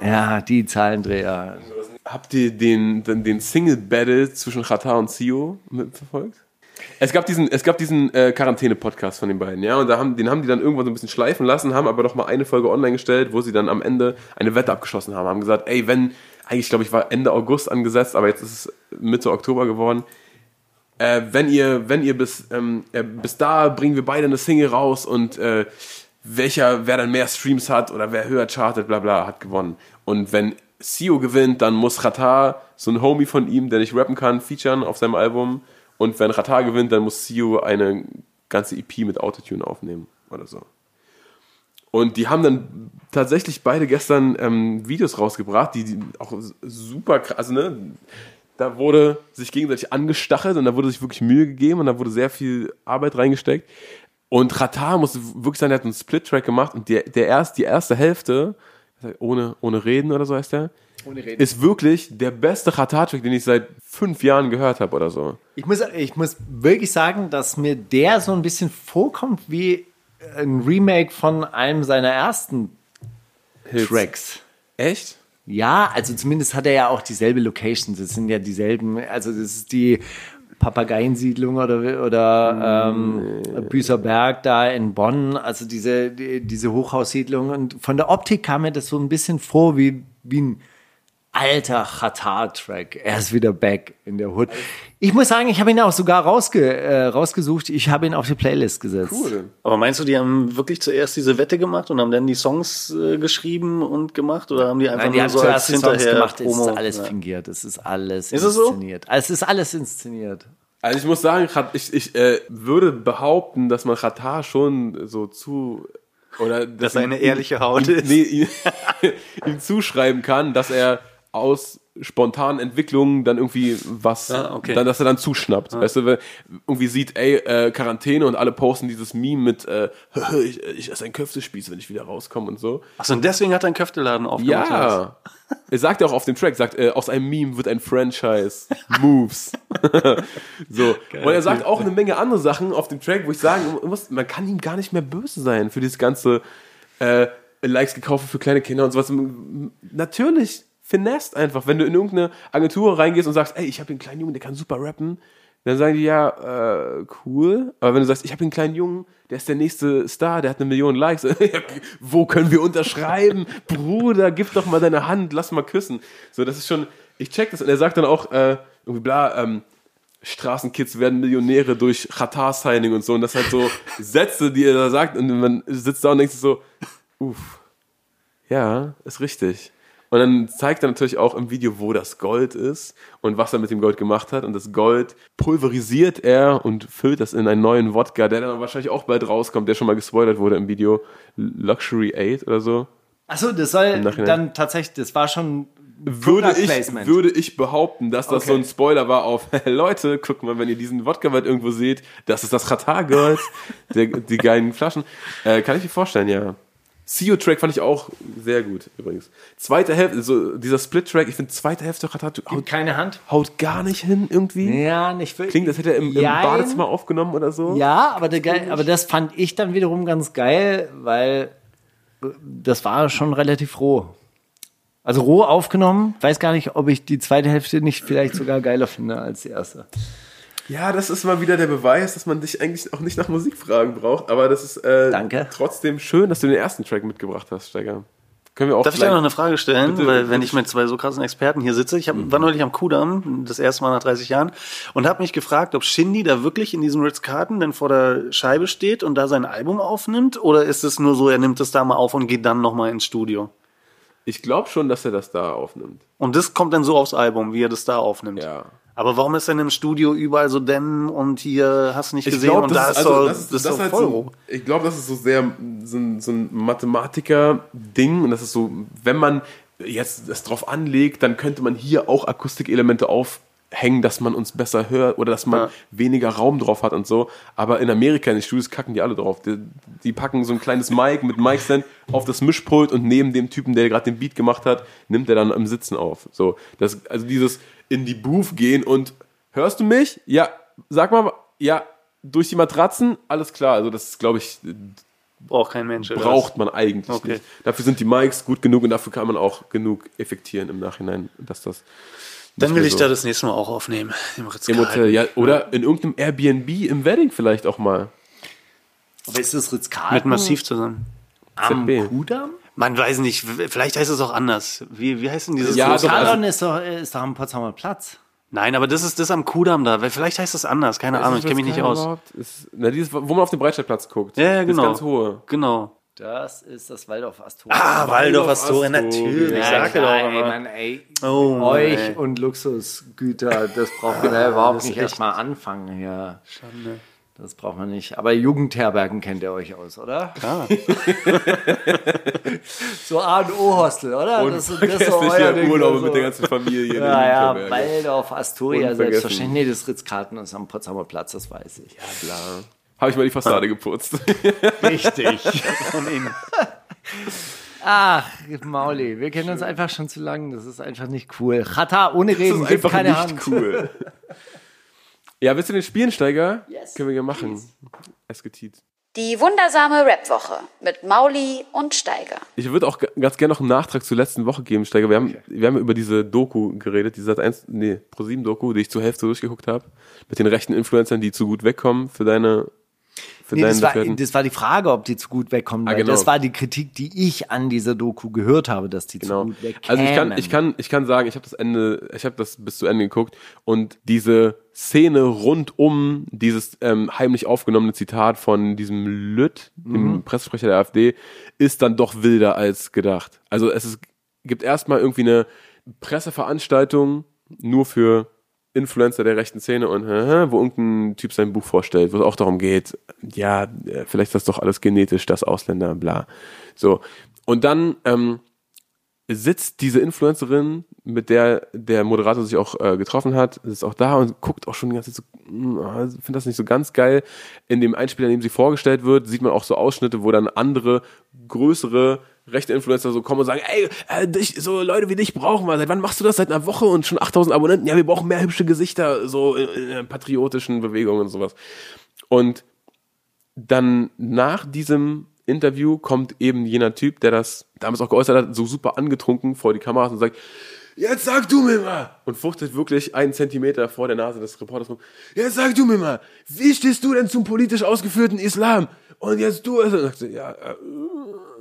Ja, die Zahlendreher. Habt ihr den, den, den Single-Battle zwischen Chata und Sio mitverfolgt? Es gab diesen, es gab diesen äh, Quarantäne-Podcast von den beiden, ja, und da haben, den haben die dann irgendwann so ein bisschen schleifen lassen, haben aber doch mal eine Folge online gestellt, wo sie dann am Ende eine Wette abgeschlossen haben, haben gesagt, ey, wenn, eigentlich glaube ich war Ende August angesetzt, aber jetzt ist es Mitte Oktober geworden, äh, wenn ihr, wenn ihr bis, ähm, äh, bis da bringen wir beide eine Single raus und äh, welcher, wer dann mehr Streams hat oder wer höher chartet, bla bla, hat gewonnen. Und wenn Sio gewinnt, dann muss Ratar, so ein Homie von ihm, der nicht rappen kann, featuren auf seinem Album. Und wenn Ratar gewinnt, dann muss Sio eine ganze EP mit Autotune aufnehmen oder so. Und die haben dann tatsächlich beide gestern ähm, Videos rausgebracht, die, die auch super krass, also ne, da wurde sich gegenseitig angestachelt und da wurde sich wirklich Mühe gegeben und da wurde sehr viel Arbeit reingesteckt. Und Ratar muss wirklich sagen, der hat einen Split-Track gemacht und der, der erst, die erste Hälfte, ohne, ohne Reden oder so heißt der, Ohne Reden. ist wirklich der beste Ratar-Track, den ich seit fünf Jahren gehört habe oder so. Ich muss, ich muss wirklich sagen, dass mir der so ein bisschen vorkommt wie ein Remake von einem seiner ersten Hits. Tracks. Echt? Ja, also zumindest hat er ja auch dieselbe Location. Das sind ja dieselben, also das ist die Papageiensiedlung oder, oder ähm, Büßerberg da in Bonn, also diese, die, diese Hochhaussiedlung. Und von der Optik kam mir das so ein bisschen vor wie, wie ein alter Qatar-Track. Er ist wieder back in der Hood. Ich muss sagen, ich habe ihn auch sogar rausge, äh, rausgesucht. Ich habe ihn auf die Playlist gesetzt. Cool. Aber meinst du, die haben wirklich zuerst diese Wette gemacht und haben dann die Songs äh, geschrieben und gemacht? Oder haben die einfach Nein, die nur haben so als zuerst die Songs hinterher gemacht. Es Promo? ist alles Ja. fingiert. Es ist alles Ist es so? inszeniert. Es ist alles inszeniert. Also ich muss sagen, ich, ich äh, würde behaupten, dass man Katar schon so zu oder Dass er eine ehrliche Haut ihm, ist. Nee, ihm, ihm zuschreiben kann, dass er aus spontanen Entwicklungen dann irgendwie was, Ah, okay. dann, dass er dann zuschnappt. Weißt du, wenn irgendwie sieht, ey, äh, Quarantäne und alle posten dieses Meme mit, äh, ich, ich esse ein Köftespieß, wenn ich wieder rauskomme und so. Achso, und deswegen hat er einen Köfteladen aufgemacht. Ja. Er sagt ja auch auf dem Track, sagt, äh, aus einem Meme wird ein Franchise. Moves. so. und er sagt auch eine Menge andere Sachen auf dem Track, wo ich sagen muss, man kann ihm gar nicht mehr böse sein für dieses ganze äh, Likes gekauft für kleine Kinder und sowas. Natürlich finest einfach, wenn du in irgendeine Agentur reingehst und sagst, ey, ich habe einen kleinen Jungen, der kann super rappen, dann sagen die ja, äh, cool. Aber wenn du sagst, ich habe einen kleinen Jungen, der ist der nächste Star, der hat eine Million Likes, wo können wir unterschreiben? Bruder, gib doch mal deine Hand, lass mal küssen. So, das ist schon, ich check das und er sagt dann auch, äh, irgendwie bla, ähm, Straßenkids werden Millionäre durch Qatar-Signing und so. Und das halt so Sätze, die er da sagt. Und man sitzt da und denkt sich so, uff, ja, ist richtig. Und dann zeigt er natürlich auch im Video, wo das Gold ist und was er mit dem Gold gemacht hat. Und das Gold pulverisiert er und füllt das in einen neuen Wodka, der dann wahrscheinlich auch bald rauskommt, der schon mal gespoilert wurde im Video. Luxury 8 oder so. Achso, das soll dann tatsächlich, das war schon Würde ich, würde ich behaupten, dass das Okay. so ein Spoiler war auf, Leute, guckt mal, wenn ihr diesen Wodka bald irgendwo seht, das ist das Qatar Gold, der, die geilen Flaschen. Äh, kann ich mir vorstellen, ja. CEO-Track fand ich auch sehr gut, übrigens. Zweite Hälfte, so dieser Split-Track, ich finde, zweite Hälfte Qatar haut, keine Hand. haut gar nicht hin irgendwie. Ja, nicht wirklich. Klingt, als hätte er im, im. Badezimmer aufgenommen oder so. Ja, aber, der aber das fand ich dann wiederum ganz geil, weil das war schon relativ roh. Also roh aufgenommen. Weiß gar nicht, ob ich die zweite Hälfte nicht vielleicht sogar geiler finde als die erste. Ja, das ist mal wieder der Beweis, dass man dich eigentlich auch nicht nach Musikfragen braucht, aber das ist äh, Danke. trotzdem schön, dass du den ersten Track mitgebracht hast, Steiger. Können wir auch Darf ich da noch eine Frage stellen? Bitte, Weil wenn ich mit zwei so krassen Experten hier sitze, ich hab, war neulich am Kudamm, das erste Mal nach 30 Jahren, und habe mich gefragt, ob Shindy da wirklich in diesem Ritz-Carton dann vor der Scheibe steht und da sein Album aufnimmt, oder ist es nur so, er nimmt es da mal auf und geht dann nochmal ins Studio? Ich glaube schon, dass er das da aufnimmt. Und das kommt dann so aufs Album, wie er das da aufnimmt. Ja. Aber warum ist denn im Studio überall so Dämmen und hier hast du nicht Ich gesehen glaube, und das, da ist, ist also, so, das, ist, das ist das so halt voll so, ich glaube, das ist so sehr so ein, so ein Mathematiker-Ding und das ist so, wenn man jetzt das drauf anlegt, dann könnte man hier auch Akustikelemente aufhängen, dass man uns besser hört oder dass man Ja. weniger Raum drauf hat und so. Aber in Amerika in den Studios kacken die alle drauf. Die, die packen so ein kleines Mic mit Mic-Stand auf das Mischpult und neben dem Typen, der gerade den Beat gemacht hat, nimmt er dann im Sitzen auf. So, das, also dieses in die Booth gehen und hörst du mich? Ja, sag mal, ja, durch die Matratzen, alles klar. Also das ist, glaube ich, Braucht kein Mensch. oder braucht man eigentlich Okay. nicht. Dafür sind die Mics gut genug und dafür kann man auch genug effektieren im Nachhinein, dass das. Dann will ich so da das nächste Mal auch aufnehmen. Im im. Hotel, ja, oder in irgendeinem Airbnb im Wedding vielleicht auch mal. Aber ist das Ritz-Carlton Mit Massiv zusammen. am ZB. Kudamm? Man weiß nicht, vielleicht heißt es auch anders. Wie, wie heißt denn dieses Ja, große- doch, also- Carlton ist doch, ist doch am Potsdamer Platz. Nein, aber das ist das am Kudamm da. weil Vielleicht heißt das anders. Keine Ahnung, ich kenne mich nicht aus. Ist, na, dieses, wo man auf den Breitscheidplatz guckt. Ja, ja, genau. Das ganz hohe. Genau. Das ist das Waldorf Astoria. Ah, Waldorf Astoria, natürlich. Ja, Sag klar, doch ey, immer. Mann, ey. Oh, Euch ey. und Luxusgüter, das braucht man ja überhaupt das ist nicht echt- erstmal anfangen hier. Das braucht man nicht. Aber Jugendherbergen kennt ihr euch aus, oder? Klar. So A und O Hostel, oder? Und das, ist- das so vergessliche euer Ding, Urlaube also. mit der ganzen Familie. in Ja, ja. Waldorf Astoria, selbstverständlich. Nee, das Ritz-Carlton ist am Potsdamer Platz, das weiß ich. Klar. Habe ich mal die Fassade geputzt. Richtig. Von innen. Ach, Mauli, wir kennen uns einfach schon zu lang. Das ist einfach nicht cool. Chata ohne Das Reden, ist einfach keine nicht Hand. cool. Ja, willst du den Spielensteiger? Yes, Können wir ja machen. Esketit. Die wundersame Rapwoche mit Mauli und Steiger. Ich würde auch ganz gerne noch einen Nachtrag zur letzten Woche geben, Steiger. Wir haben, wir haben über diese Doku geredet, diese Sat 1, nee, Pro7 Doku, die ich zur Hälfte durchgeguckt habe, mit den rechten Influencern, die zu gut wegkommen für deine, für Nee, das, war, das war die Frage, ob die zu gut wegkommen. Ah, genau. Das war die Kritik, die ich an dieser Doku gehört habe, dass die Genau. zu gut wegkämen. Also ich kann, ich kann, ich kann sagen, ich habe das Ende, ich habe das bis zu Ende geguckt und diese Szene rund um dieses ähm, heimlich aufgenommene Zitat von diesem Lütt, Mhm. dem Pressesprecher der AfD, ist dann doch wilder als gedacht. Also es ist, gibt erstmal irgendwie eine Presseveranstaltung nur für Influencer der rechten Szene und wo irgendein Typ sein Buch vorstellt, wo es auch darum geht, ja, äh, vielleicht ist das doch alles genetisch, das Ausländer, bla. So. Und dann ähm, sitzt diese Influencerin, mit der der Moderator sich auch äh, getroffen hat, sitzt auch da und guckt auch schon die ganze Zeit so, mm, finde das nicht so ganz geil. In dem Einspieler, in dem sie vorgestellt wird, sieht man auch so Ausschnitte, wo dann andere, größere rechte Influencer so kommen und sagen, ey, äh, dich, so Leute wie dich brauchen wir. Seit wann machst du das? Seit einer Woche und schon 8000 Abonnenten? Ja, wir brauchen mehr hübsche Gesichter, so in, in patriotischen Bewegungen und sowas. Und dann nach diesem Interview kommt eben jener Typ, der das damals auch geäußert hat, so super angetrunken vor die Kameras und sagt, jetzt sag du mir mal, und fuchtet wirklich einen Zentimeter vor der Nase des Reporters rum, jetzt sag du mir mal, wie stehst du denn zum politisch ausgeführten Islam? Und jetzt du, also, sagt sie, ja, äh,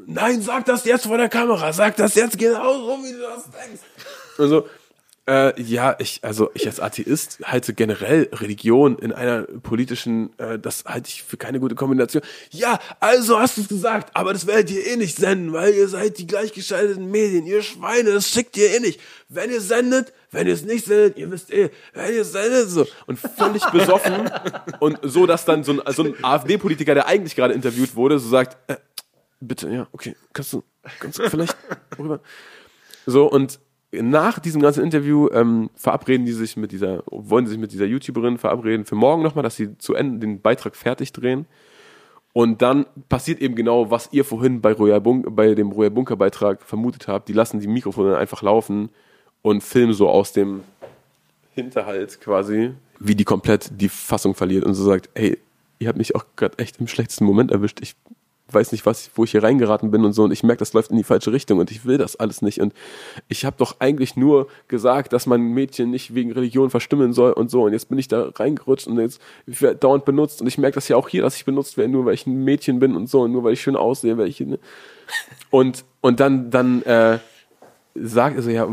nein, sag das jetzt vor der Kamera, sag das jetzt genau so, wie du das denkst. Und so, äh, ja, ich, also ich als Atheist halte generell Religion in einer politischen, äh, das halte ich für keine gute Kombination. Ja, also hast du es gesagt, aber das werdet ihr eh nicht senden, weil ihr seid die gleichgeschalteten Medien, ihr Schweine, das schickt ihr eh nicht. Wenn ihr sendet, wenn ihr es nicht sendet, ihr wisst eh, wenn ihr sendet, so. Und völlig besoffen und so, dass dann so ein, so ein AfD-Politiker, der eigentlich gerade interviewt wurde, so sagt, äh, bitte, ja, okay, kannst du, kannst du vielleicht rüber. So, und nach diesem ganzen Interview ähm, verabreden die sich mit dieser, wollen sie sich mit dieser YouTuberin verabreden für morgen nochmal, dass sie zu Ende den Beitrag fertig drehen. Und dann passiert eben genau, was ihr vorhin bei, Royal Bunk bei dem Royal Bunker Beitrag vermutet habt. Die lassen die Mikrofone einfach laufen und filmen so aus dem Hinterhalt quasi, wie die komplett die Fassung verliert und so sagt, hey, ihr habt mich auch gerade echt im schlechtesten Moment erwischt. Ich weiß nicht, was, wo ich hier reingeraten bin und so und ich merke, das läuft in die falsche Richtung und ich will das alles nicht und ich habe doch eigentlich nur gesagt, dass man Mädchen nicht wegen Religion verstimmen soll und so und jetzt bin ich da reingerutscht und jetzt ich werde dauernd benutzt und ich merke das ja auch hier, dass ich benutzt werde, nur weil ich ein Mädchen bin und so und nur weil ich schön aussehe, weil ich ne? und und dann dann äh, sagt er so, ja,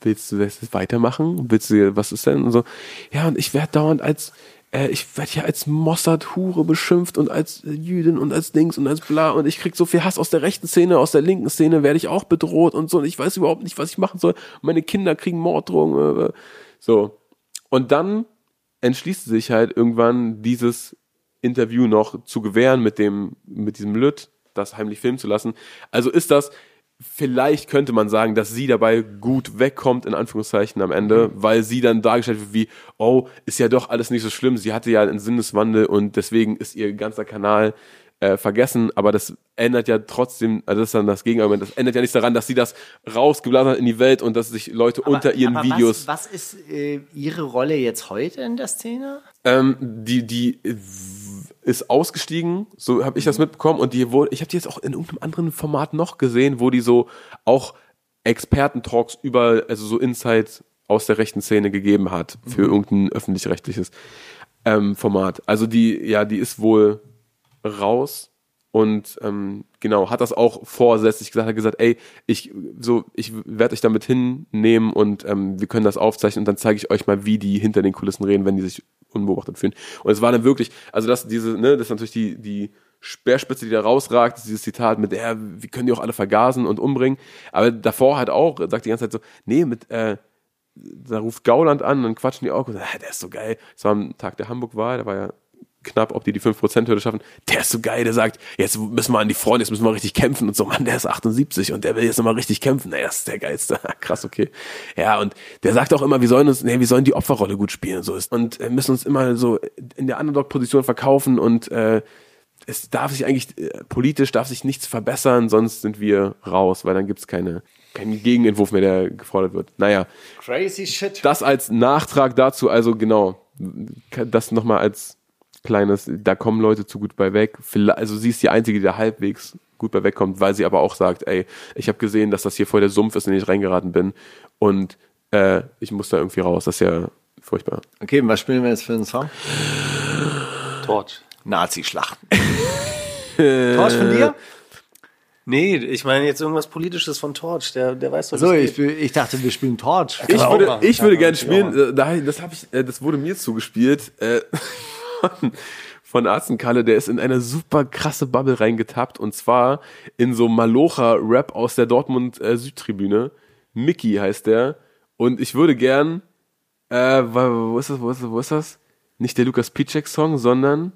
willst du das weitermachen? Willst du, was ist denn? Und so, ja, und ich werde dauernd als, äh, ich werde ja als Mossad-Hure beschimpft und als äh, Jüdin und als Dings und als bla und ich krieg so viel Hass aus der rechten Szene, aus der linken Szene werde ich auch bedroht und so und ich weiß überhaupt nicht, was ich machen soll. Meine Kinder kriegen Morddrohungen. Äh, so. Und dann entschließt sie sich halt irgendwann dieses Interview noch zu gewähren mit dem, mit diesem Lütt, das heimlich filmen zu lassen. Also ist das, vielleicht könnte man sagen, dass sie dabei gut wegkommt, in Anführungszeichen am Ende, weil sie dann dargestellt wird wie, oh, ist ja doch alles nicht so schlimm, sie hatte ja einen Sinneswandel und deswegen ist ihr ganzer Kanal äh, vergessen, aber das ändert ja trotzdem, also das ist dann das Gegenargument, das ändert ja nichts daran, dass sie das rausgeblasen hat in die Welt und dass sich Leute unter ihren aber Videos Was, was ist äh, Ihre Rolle jetzt heute in der Szene? Ähm, die, die ist ausgestiegen, so habe ich das mitbekommen. Und die wurde, ich habe die jetzt auch in irgendeinem anderen Format noch gesehen, wo die so auch Experten-Talks über, also so Insights aus der rechten Szene gegeben hat für irgendein öffentlich-rechtliches ähm, Format. Also die, ja, die ist wohl raus. Und ähm, genau hat das auch vorsätzlich gesagt, hat gesagt, ey, ich so, ich werde euch damit hinnehmen und ähm, wir können das aufzeichnen und dann zeige ich euch mal, wie die hinter den Kulissen reden, wenn die sich unbeobachtet fühlen. Und es war dann wirklich, also das diese, ne, das ist natürlich die die Speerspitze, die da rausragt, dieses Zitat mit, ja, wir können die auch alle vergasen und umbringen. Aber davor halt auch, sagt die ganze Zeit so, nee, mit, äh, da ruft Gauland an, dann quatschen die auch und sagen, ah, der ist so geil. Das war am Tag der Hamburg-Wahl, da war ja knapp, ob die die 5%-Hürde schaffen. Der ist so geil, der sagt, jetzt müssen wir an die Front, jetzt müssen wir richtig kämpfen und so. Mann, der ist 78 und der will jetzt nochmal richtig kämpfen. Ey, das ist der Geilste. Krass, okay. Ja, und der sagt auch immer, wir sollen uns, nee, wir sollen die Opferrolle gut spielen. So ist. Und äh, müssen uns immer so in der Underdog-Position verkaufen und äh, es darf sich eigentlich, äh, politisch darf sich nichts verbessern, sonst sind wir raus, weil dann gibt's keine, keinen Gegenentwurf mehr, der gefordert wird. Naja, Crazy shit. das als Nachtrag dazu, also genau, das nochmal als kleines, da kommen Leute zu gut bei weg. Also sie ist die Einzige, die da halbwegs gut bei wegkommt, weil sie aber auch sagt, ey, ich habe gesehen, dass das hier voll der Sumpf ist, in den ich reingeraten bin und äh, ich muss da irgendwie raus. Das ist ja furchtbar. Okay, was spielen wir jetzt für einen Song? Torch. Nazi-Schlachten. Torch von dir? Nee, ich meine jetzt irgendwas Politisches von Torch. Der, der weiß doch, So, ich, geht. ich dachte, wir spielen Torch. Ich würde, ich würde gerne spielen, äh, da, das, hab ich, äh, das wurde mir zugespielt äh, von, von Arzenkalle, der ist in eine super krasse Bubble reingetappt und zwar in so Malocha-Rap aus der Dortmund äh, Südtribüne. Mickey heißt der und ich würde gern, äh, wo ist das, wo ist das, wo ist das? Nicht der Lukas Piczek-Song, sondern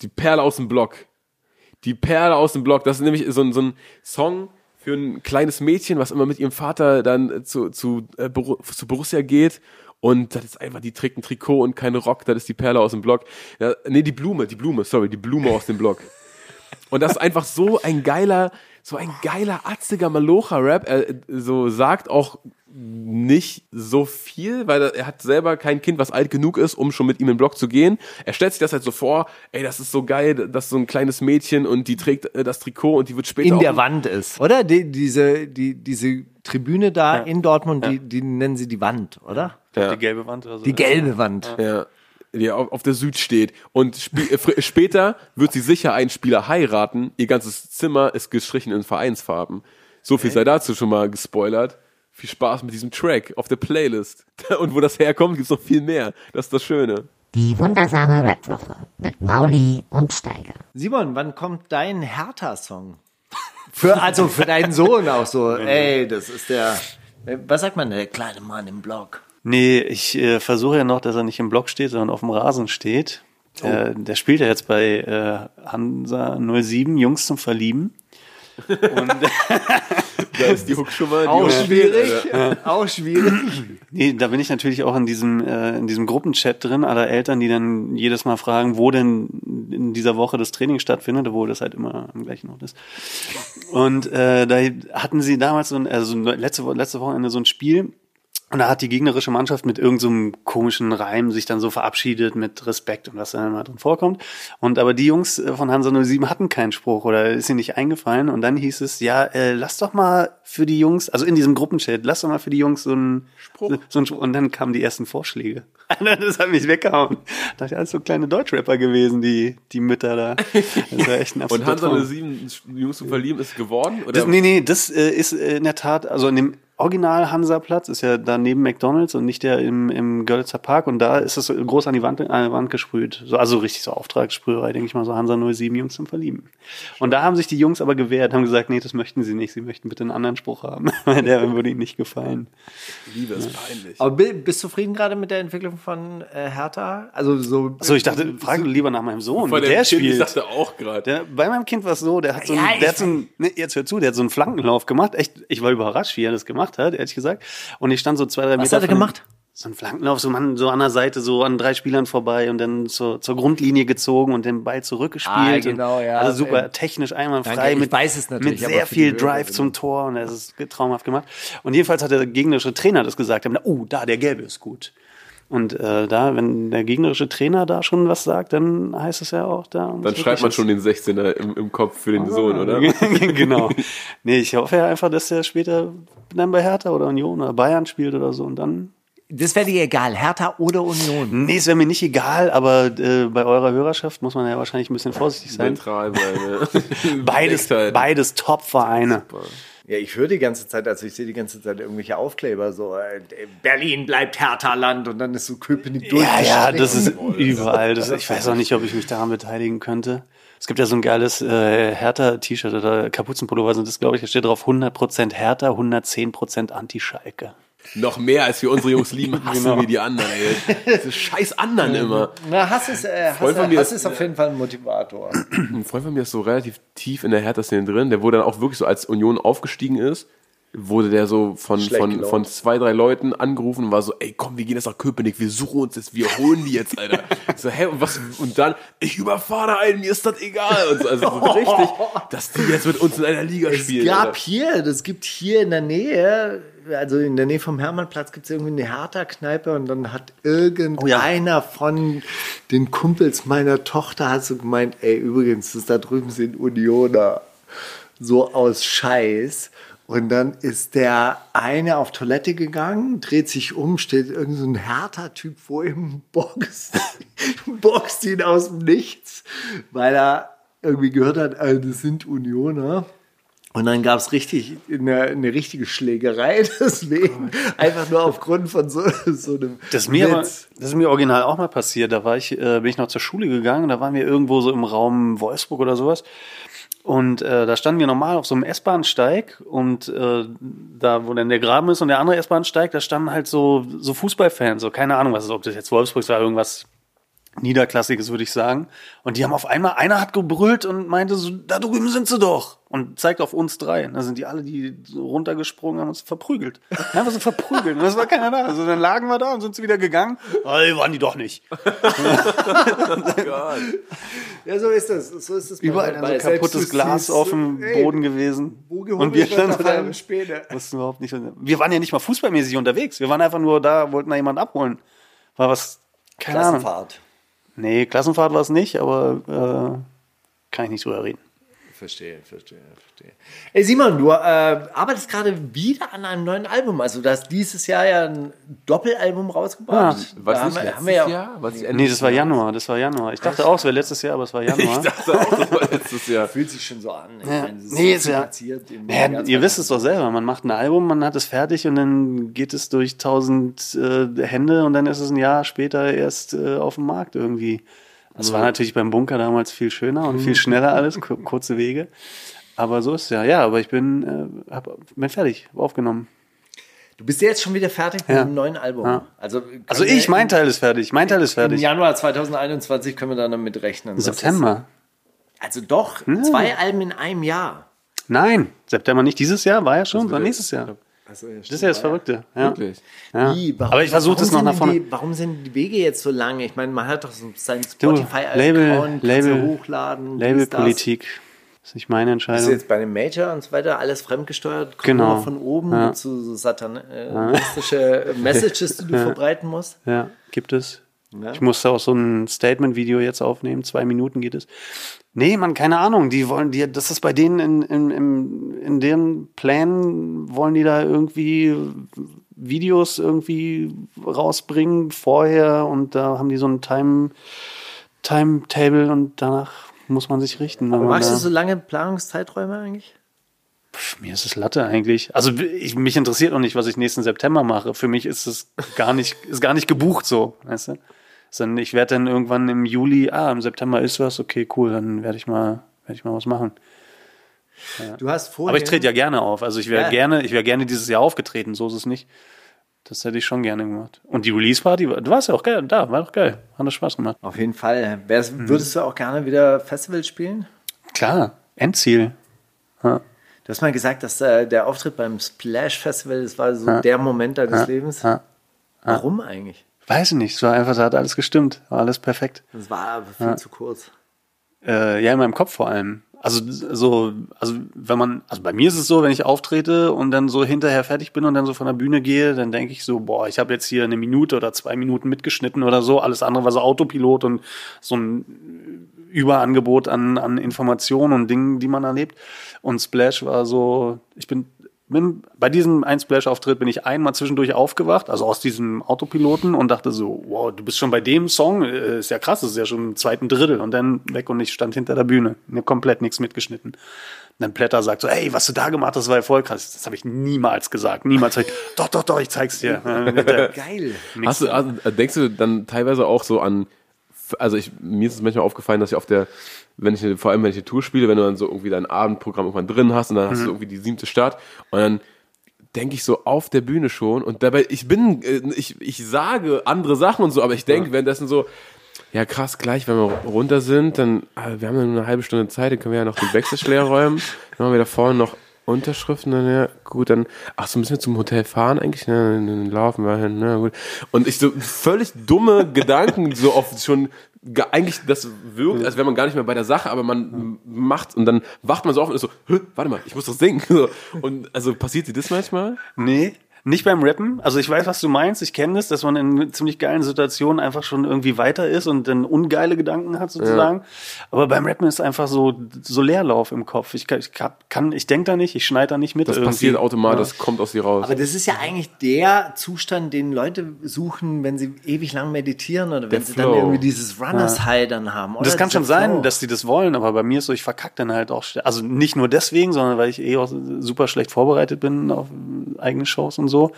die Perle aus dem Block. Die Perle aus dem Block. Das ist nämlich so ein, so ein Song für ein kleines Mädchen, was immer mit ihrem Vater dann zu, zu, äh, zu Borussia geht. Und das ist einfach, die trägt ein Trikot und keinen Rock, das ist die Perle aus dem Block. Ja, nee, die Blume, die Blume, sorry, die Blume aus dem Block. Und das ist einfach so ein geiler, so ein geiler, atziger Malocha-Rap. Er so sagt auch nicht so viel, weil er hat selber kein Kind, was alt genug ist, um schon mit ihm in den Block zu gehen. Er stellt sich das halt so vor, ey, das ist so geil, das ist so ein kleines Mädchen und die trägt äh, das Trikot und die wird später in der Wand ist. Oder? Die, diese, die, diese Tribüne da in Dortmund, die, die nennen sie die Wand, oder? Ja. Die gelbe Wand oder so. Die gelbe Wand. Ja, die auf, auf der Süd steht. Und sp äh, später wird sie sicher einen Spieler heiraten. Ihr ganzes Zimmer ist gestrichen in Vereinsfarben. So viel sei dazu schon mal gespoilert. Viel Spaß mit diesem Track auf der Playlist. Und wo das herkommt, gibt's noch viel mehr. Das ist das Schöne. Die wundersame Rapwoche mit Mauli und Steiger. Simon, wann kommt dein Hertha-Song? Für, also für deinen Sohn auch so. Ey, das ist der, was sagt man, der kleine Mann im Block. Nee, ich äh, versuche ja noch, dass er nicht im Block steht, sondern auf dem Rasen steht. Äh, der spielt ja jetzt bei äh, Hansa 07, Jungs zum Verlieben. Und Da ist die Hook schon mal. Auch Hook- schwierig, auch schwierig. nee, da bin ich natürlich auch in diesem, äh, in diesem Gruppenchat drin, aller Eltern, die dann jedes Mal fragen, wo denn in dieser Woche das Training stattfindet, obwohl das halt immer am gleichen Ort ist. Und äh, da hatten sie damals so ein, also letzte, letzte Wochenende so ein Spiel, und da hat die gegnerische Mannschaft mit irgendeinem komischen Reim sich dann so verabschiedet mit Respekt und was da immer drin vorkommt. Und aber die Jungs äh, von Hansa 07 hatten keinen Spruch oder ist ihnen nicht eingefallen. Und dann hieß es, ja, äh, lass doch mal für die Jungs, also in diesem Gruppenchat, lass doch mal für die Jungs so einen Spruch. So einen. Und dann kamen die ersten Vorschläge. das hat mich weggehauen. Da dachte ich, alles so kleine Deutschrapper gewesen, die, die Mütter da. Das war echt ein Und Hansa Traum. 07 Jungs zu verlieben ist geworden? Oder? Das, nee, nee, das äh, ist äh, in der Tat, also in dem Original Hansa-Platz ist ja da neben McDonalds und nicht der im, im Görlitzer Park und da ist es so groß an die Wand, an die Wand gesprüht. So, also richtig so Auftragssprüherei, denke ich mal, so Hansa 07 Jungs zum Verlieben. Und da haben sich die Jungs aber gewehrt, haben gesagt, nee, das möchten sie nicht, sie möchten bitte einen anderen Spruch haben, weil der würde ihnen nicht gefallen. Liebe ist peinlich. Aber bi- bist du zufrieden gerade mit der Entwicklung von äh, Hertha? Also so. So, ich dachte, frage lieber nach meinem Sohn, Bei wie der Kind, ich spielt. dachte auch gerade. Bei meinem Kind war es so, der hat so, einen, Ja, der hat so einen, ne, jetzt hör zu, der hat so einen Flankenlauf gemacht. Echt, ich war überrascht, wie er das gemacht hat, ehrlich gesagt. Und ich stand so zwei, drei Was Meter. hat er gemacht? So einen Flankenlauf, so, man, so an der Seite, so an drei Spielern vorbei und dann zur, zur Grundlinie gezogen und den Ball zurückgespielt. Ah, genau, ja. Also super Ähm, technisch einwandfrei. mit, Mit sehr viel Hörer, Drive genau. zum Tor und das ist traumhaft gemacht. Und jedenfalls hat der gegnerische Trainer das gesagt, oh, da, der Gelbe ist gut. Und äh, da, wenn der gegnerische Trainer da schon was sagt, dann heißt es ja auch da. Dann schreibt man schon den 16er im, im Kopf für den Sohn, oder? genau. Nee, ich hoffe ja einfach, dass er später dann bei Hertha oder Union oder Bayern spielt oder so und dann. Das wäre dir egal, Hertha oder Union. Nee, es wäre mir nicht egal, aber äh, bei eurer Hörerschaft muss man ja wahrscheinlich ein bisschen vorsichtig sein. Neutral sein. Beides, beides Top-Vereine. Ja, ich höre die ganze Zeit, also ich sehe die ganze Zeit irgendwelche Aufkleber, so äh, Berlin bleibt Hertha-Land und dann ist so Köpenick Ja, ja, das ist überall. Das, ich weiß auch nicht, ob ich mich daran beteiligen könnte. Es gibt ja so ein geiles äh, Hertha-T-Shirt oder Kapuzenpullover, sind das, glaube ich, da steht drauf 100% Hertha, 110% Anti-Schalke. Noch mehr als wir unsere Jungs lieben, hassen Genau. wir die anderen, ey. Diese scheiß anderen immer. Na, Hass ist, äh, Hass, Hass ist- ist auf jeden Fall ein Motivator. Ein Freund von mir ist so relativ tief in der Hertha-Szene drin, der wurde dann auch wirklich so, als Union aufgestiegen ist, wurde der so von, Schlecht von, gelaunt. von zwei, drei Leuten angerufen und war so, ey, komm, wir gehen jetzt nach Köpenick, wir suchen uns jetzt, wir holen die jetzt, Alter. So, hä, und was, und dann, ich überfahre einen, mir ist das egal. Und so, also so richtig, dass die jetzt mit uns in einer Liga Es spielen. gab Alter. hier, das gibt hier in der Nähe, also in der Nähe vom Hermannplatz gibt es irgendwie eine Hertha-Kneipe und dann hat irgendeiner von den Kumpels meiner Tochter hat so gemeint, ey, übrigens, das da drüben sind Unioner. So aus Scheiß. Und dann ist der eine auf Toilette gegangen, dreht sich um, steht irgend so ein härter Typ vor ihm, boxt, boxt ihn aus dem Nichts, weil er irgendwie gehört hat, äh, das sind Unioner. Und dann gab es richtig eine, eine richtige Schlägerei deswegen. Einfach nur aufgrund von so, so einem Das ist, mir aber, das ist mir original auch mal passiert. Da war ich, äh, bin ich noch zur Schule gegangen. Da waren wir irgendwo so im Raum Wolfsburg oder sowas. Und äh, da standen wir normal auf so einem S-Bahn-Steig und äh, da, wo dann der Graben ist und der andere S-Bahn-Steig, da standen halt so, so Fußballfans, so keine Ahnung, was ist, ob das jetzt Wolfsburg war, irgendwas Niederklassiges, würde ich sagen. Und die haben auf einmal, einer hat gebrüllt und meinte so, da drüben sind sie doch. Und zeigt auf uns drei. Und da sind die alle, die so runtergesprungen haben, uns verprügelt. Einfach so verprügelt. Und es war keiner da. Also dann lagen wir da und sind sie wieder gegangen. Oh, die waren die doch nicht. Ja, so ist das. So ist es. bei- Überall dann bei so kaputtes. Glas auf dem Ey, Boden gewesen. Wo Und wir standen da wussten überhaupt nicht. Wir waren ja nicht mal fußballmäßig unterwegs. Wir waren einfach nur da, wollten da jemanden abholen. War was, keine Ahnung. Nee, Klassenfahrt war es nicht, aber äh, kann ich nicht drüber reden. Verstehe, verstehe, verstehe. Ey Simon, du äh, arbeitest gerade wieder an einem neuen Album. Also du hast dieses Jahr ja ein Doppelalbum rausgebracht. Ja. Was Da nicht haben haben wir ja, Jahr? Was Nee, das war Januar, das war Januar. Ich dachte auch, es wäre letztes Jahr, aber es war Januar. Ich dachte auch, das war letztes Jahr. Fühlt sich schon so an. Ich Ja. meine, Nee, ist ist ja- Ja, ihr wisst es doch selber. Man macht ein Album, man hat es fertig und dann geht es durch tausend äh, Hände und dann ist es ein Jahr später erst äh, auf dem Markt irgendwie. Das war natürlich beim Bunker damals viel schöner und viel schneller alles, ku- kurze Wege. Aber so ist es ja. Ja, aber ich bin, äh, hab, bin fertig, aufgenommen. Du bist jetzt schon wieder fertig mit Ja. einem neuen Album. Ja. Also, Also ich, mein Teil ist fertig. Mein Teil ist Im fertig. Januar 2021 können wir dann damit rechnen. September. Ist, also doch, zwei Alben in einem Jahr. Nein, September nicht dieses Jahr, war ja schon, sondern nächstes Jahr. Also, ja, Das ist ja das Verrückte. Ja. Wirklich. Ja. Wie? Warum- Aber ich versuche das noch nach vorne. Die, warum sind die Wege jetzt so lang? Ich meine, man hat doch so sein Du, Spotify-Account, Label- hochladen. dies, das. Labelpolitik. ist nicht meine Entscheidung. jetzt bei einem Major und so weiter, alles fremdgesteuert, kommt Genau. von oben, Ja. gibt's so, satanistische Messages, die du verbreiten musst. Ja, gibt es. Ich musste auch so ein Statement-Video jetzt aufnehmen. Zwei Minuten geht es. Nee, man, keine Ahnung. Die wollen, die, das ist bei denen in, in, in, in deren Plänen, wollen die da irgendwie Videos irgendwie rausbringen vorher und da haben die so ein Time, Timetable und danach muss man sich richten. man Magst du so lange Planungszeiträume eigentlich? Pff, mir ist es Latte eigentlich. Also ich, mich interessiert noch nicht, was ich nächsten September mache. Für mich ist es gar nicht, ist gar nicht gebucht so, weißt du? Sondern ich werde dann irgendwann im Juli, ah, im September ist was, okay, cool, dann werde ich mal, werde ich mal was machen. Du hast vorhin, Aber ich trete ja gerne auf. Also ich wäre Ja. gerne, ich wäre gerne dieses Jahr aufgetreten, so ist es nicht. Das hätte ich schon gerne gemacht. Und die Release-Party, du warst ja auch geil, da, war doch geil. Hat das Spaß gemacht. Auf jeden Fall. Mhm. Würdest du auch gerne wieder Festivals spielen? Klar, Endziel. Ja. Du hast mal gesagt, dass äh, der Auftritt beim Splash Festival, das war so der Moment deines Lebens. ja. Warum eigentlich? Weiß ich nicht, es war einfach, da hat alles gestimmt, war alles perfekt. Das war aber viel zu kurz. Äh, ja, in meinem Kopf vor allem. Also so, also wenn man, also bei mir ist es so, wenn ich auftrete und dann so hinterher fertig bin und dann so von der Bühne gehe, dann denke ich so, boah, ich habe jetzt hier eine Minute oder zwei Minuten mitgeschnitten oder so. Alles andere war so Autopilot und so ein Überangebot an, an Informationen und Dingen, die man erlebt. Und Splash war so, ich bin, bin bei diesem ein Splash-Auftritt bin ich einmal zwischendurch aufgewacht, also aus diesem Autopiloten und dachte so, wow, du bist schon bei dem Song, äh, ist ja krass, ist ja schon im zweiten Drittel und dann weg und ich stand hinter der Bühne, mir komplett nichts mitgeschnitten. Und dann Plätter sagt so, ey, was du da gemacht hast, war ja voll krass. Das habe ich niemals gesagt, niemals. Ich, doch, doch, doch, ich zeig's dir. Geil. Hast du, also, denkst du dann teilweise auch so an, also ich, mir ist es manchmal aufgefallen, dass ich auf der, wenn ich, vor allem wenn ich eine Tour spiele, wenn du dann so irgendwie dein Abendprogramm irgendwann drin hast und dann hast du irgendwie die siebte Stadt und dann denke ich so auf der Bühne schon und dabei, ich bin, äh, ich, ich sage andere Sachen und so, aber ich denke währenddessen so, ja krass, gleich, wenn wir runter sind, dann, äh, wir haben ja nur eine halbe Stunde Zeit, dann können wir ja noch den leer räumen, dann machen wir da vorne noch Unterschriften, dann ja, gut, dann, ach so, müssen wir zum Hotel fahren eigentlich? Ne, dann laufen wir hin, na gut. Und ich so völlig dumme Gedanken, so oft schon, eigentlich, das wirkt, als wäre man gar nicht mehr bei der Sache, aber man macht und dann wacht man so auf und ist so, warte mal, ich muss doch singen. Und also passiert dir das manchmal? Nee, nicht beim Rappen. Also ich weiß, was du meinst. Ich kenne das, dass man in ziemlich geilen Situationen einfach schon irgendwie weiter ist und dann ungeile Gedanken hat sozusagen. Aber beim Rappen ist einfach so so Leerlauf im Kopf. Ich kann, ich kann, ich denke da nicht, ich schneide da nicht mit. Das irgendwie. passiert automatisch, das kommt aus dir raus. Aber das ist ja eigentlich der Zustand, den Leute suchen, wenn sie ewig lang meditieren oder wenn Der sie Flow. dann irgendwie dieses Runners High dann haben. Oder Das kann schon dieser sein, Flow. dass die das wollen, aber bei mir ist so, ich verkack dann halt auch. Also nicht nur deswegen, sondern weil ich eh auch super schlecht vorbereitet bin auf eigene Shows und so.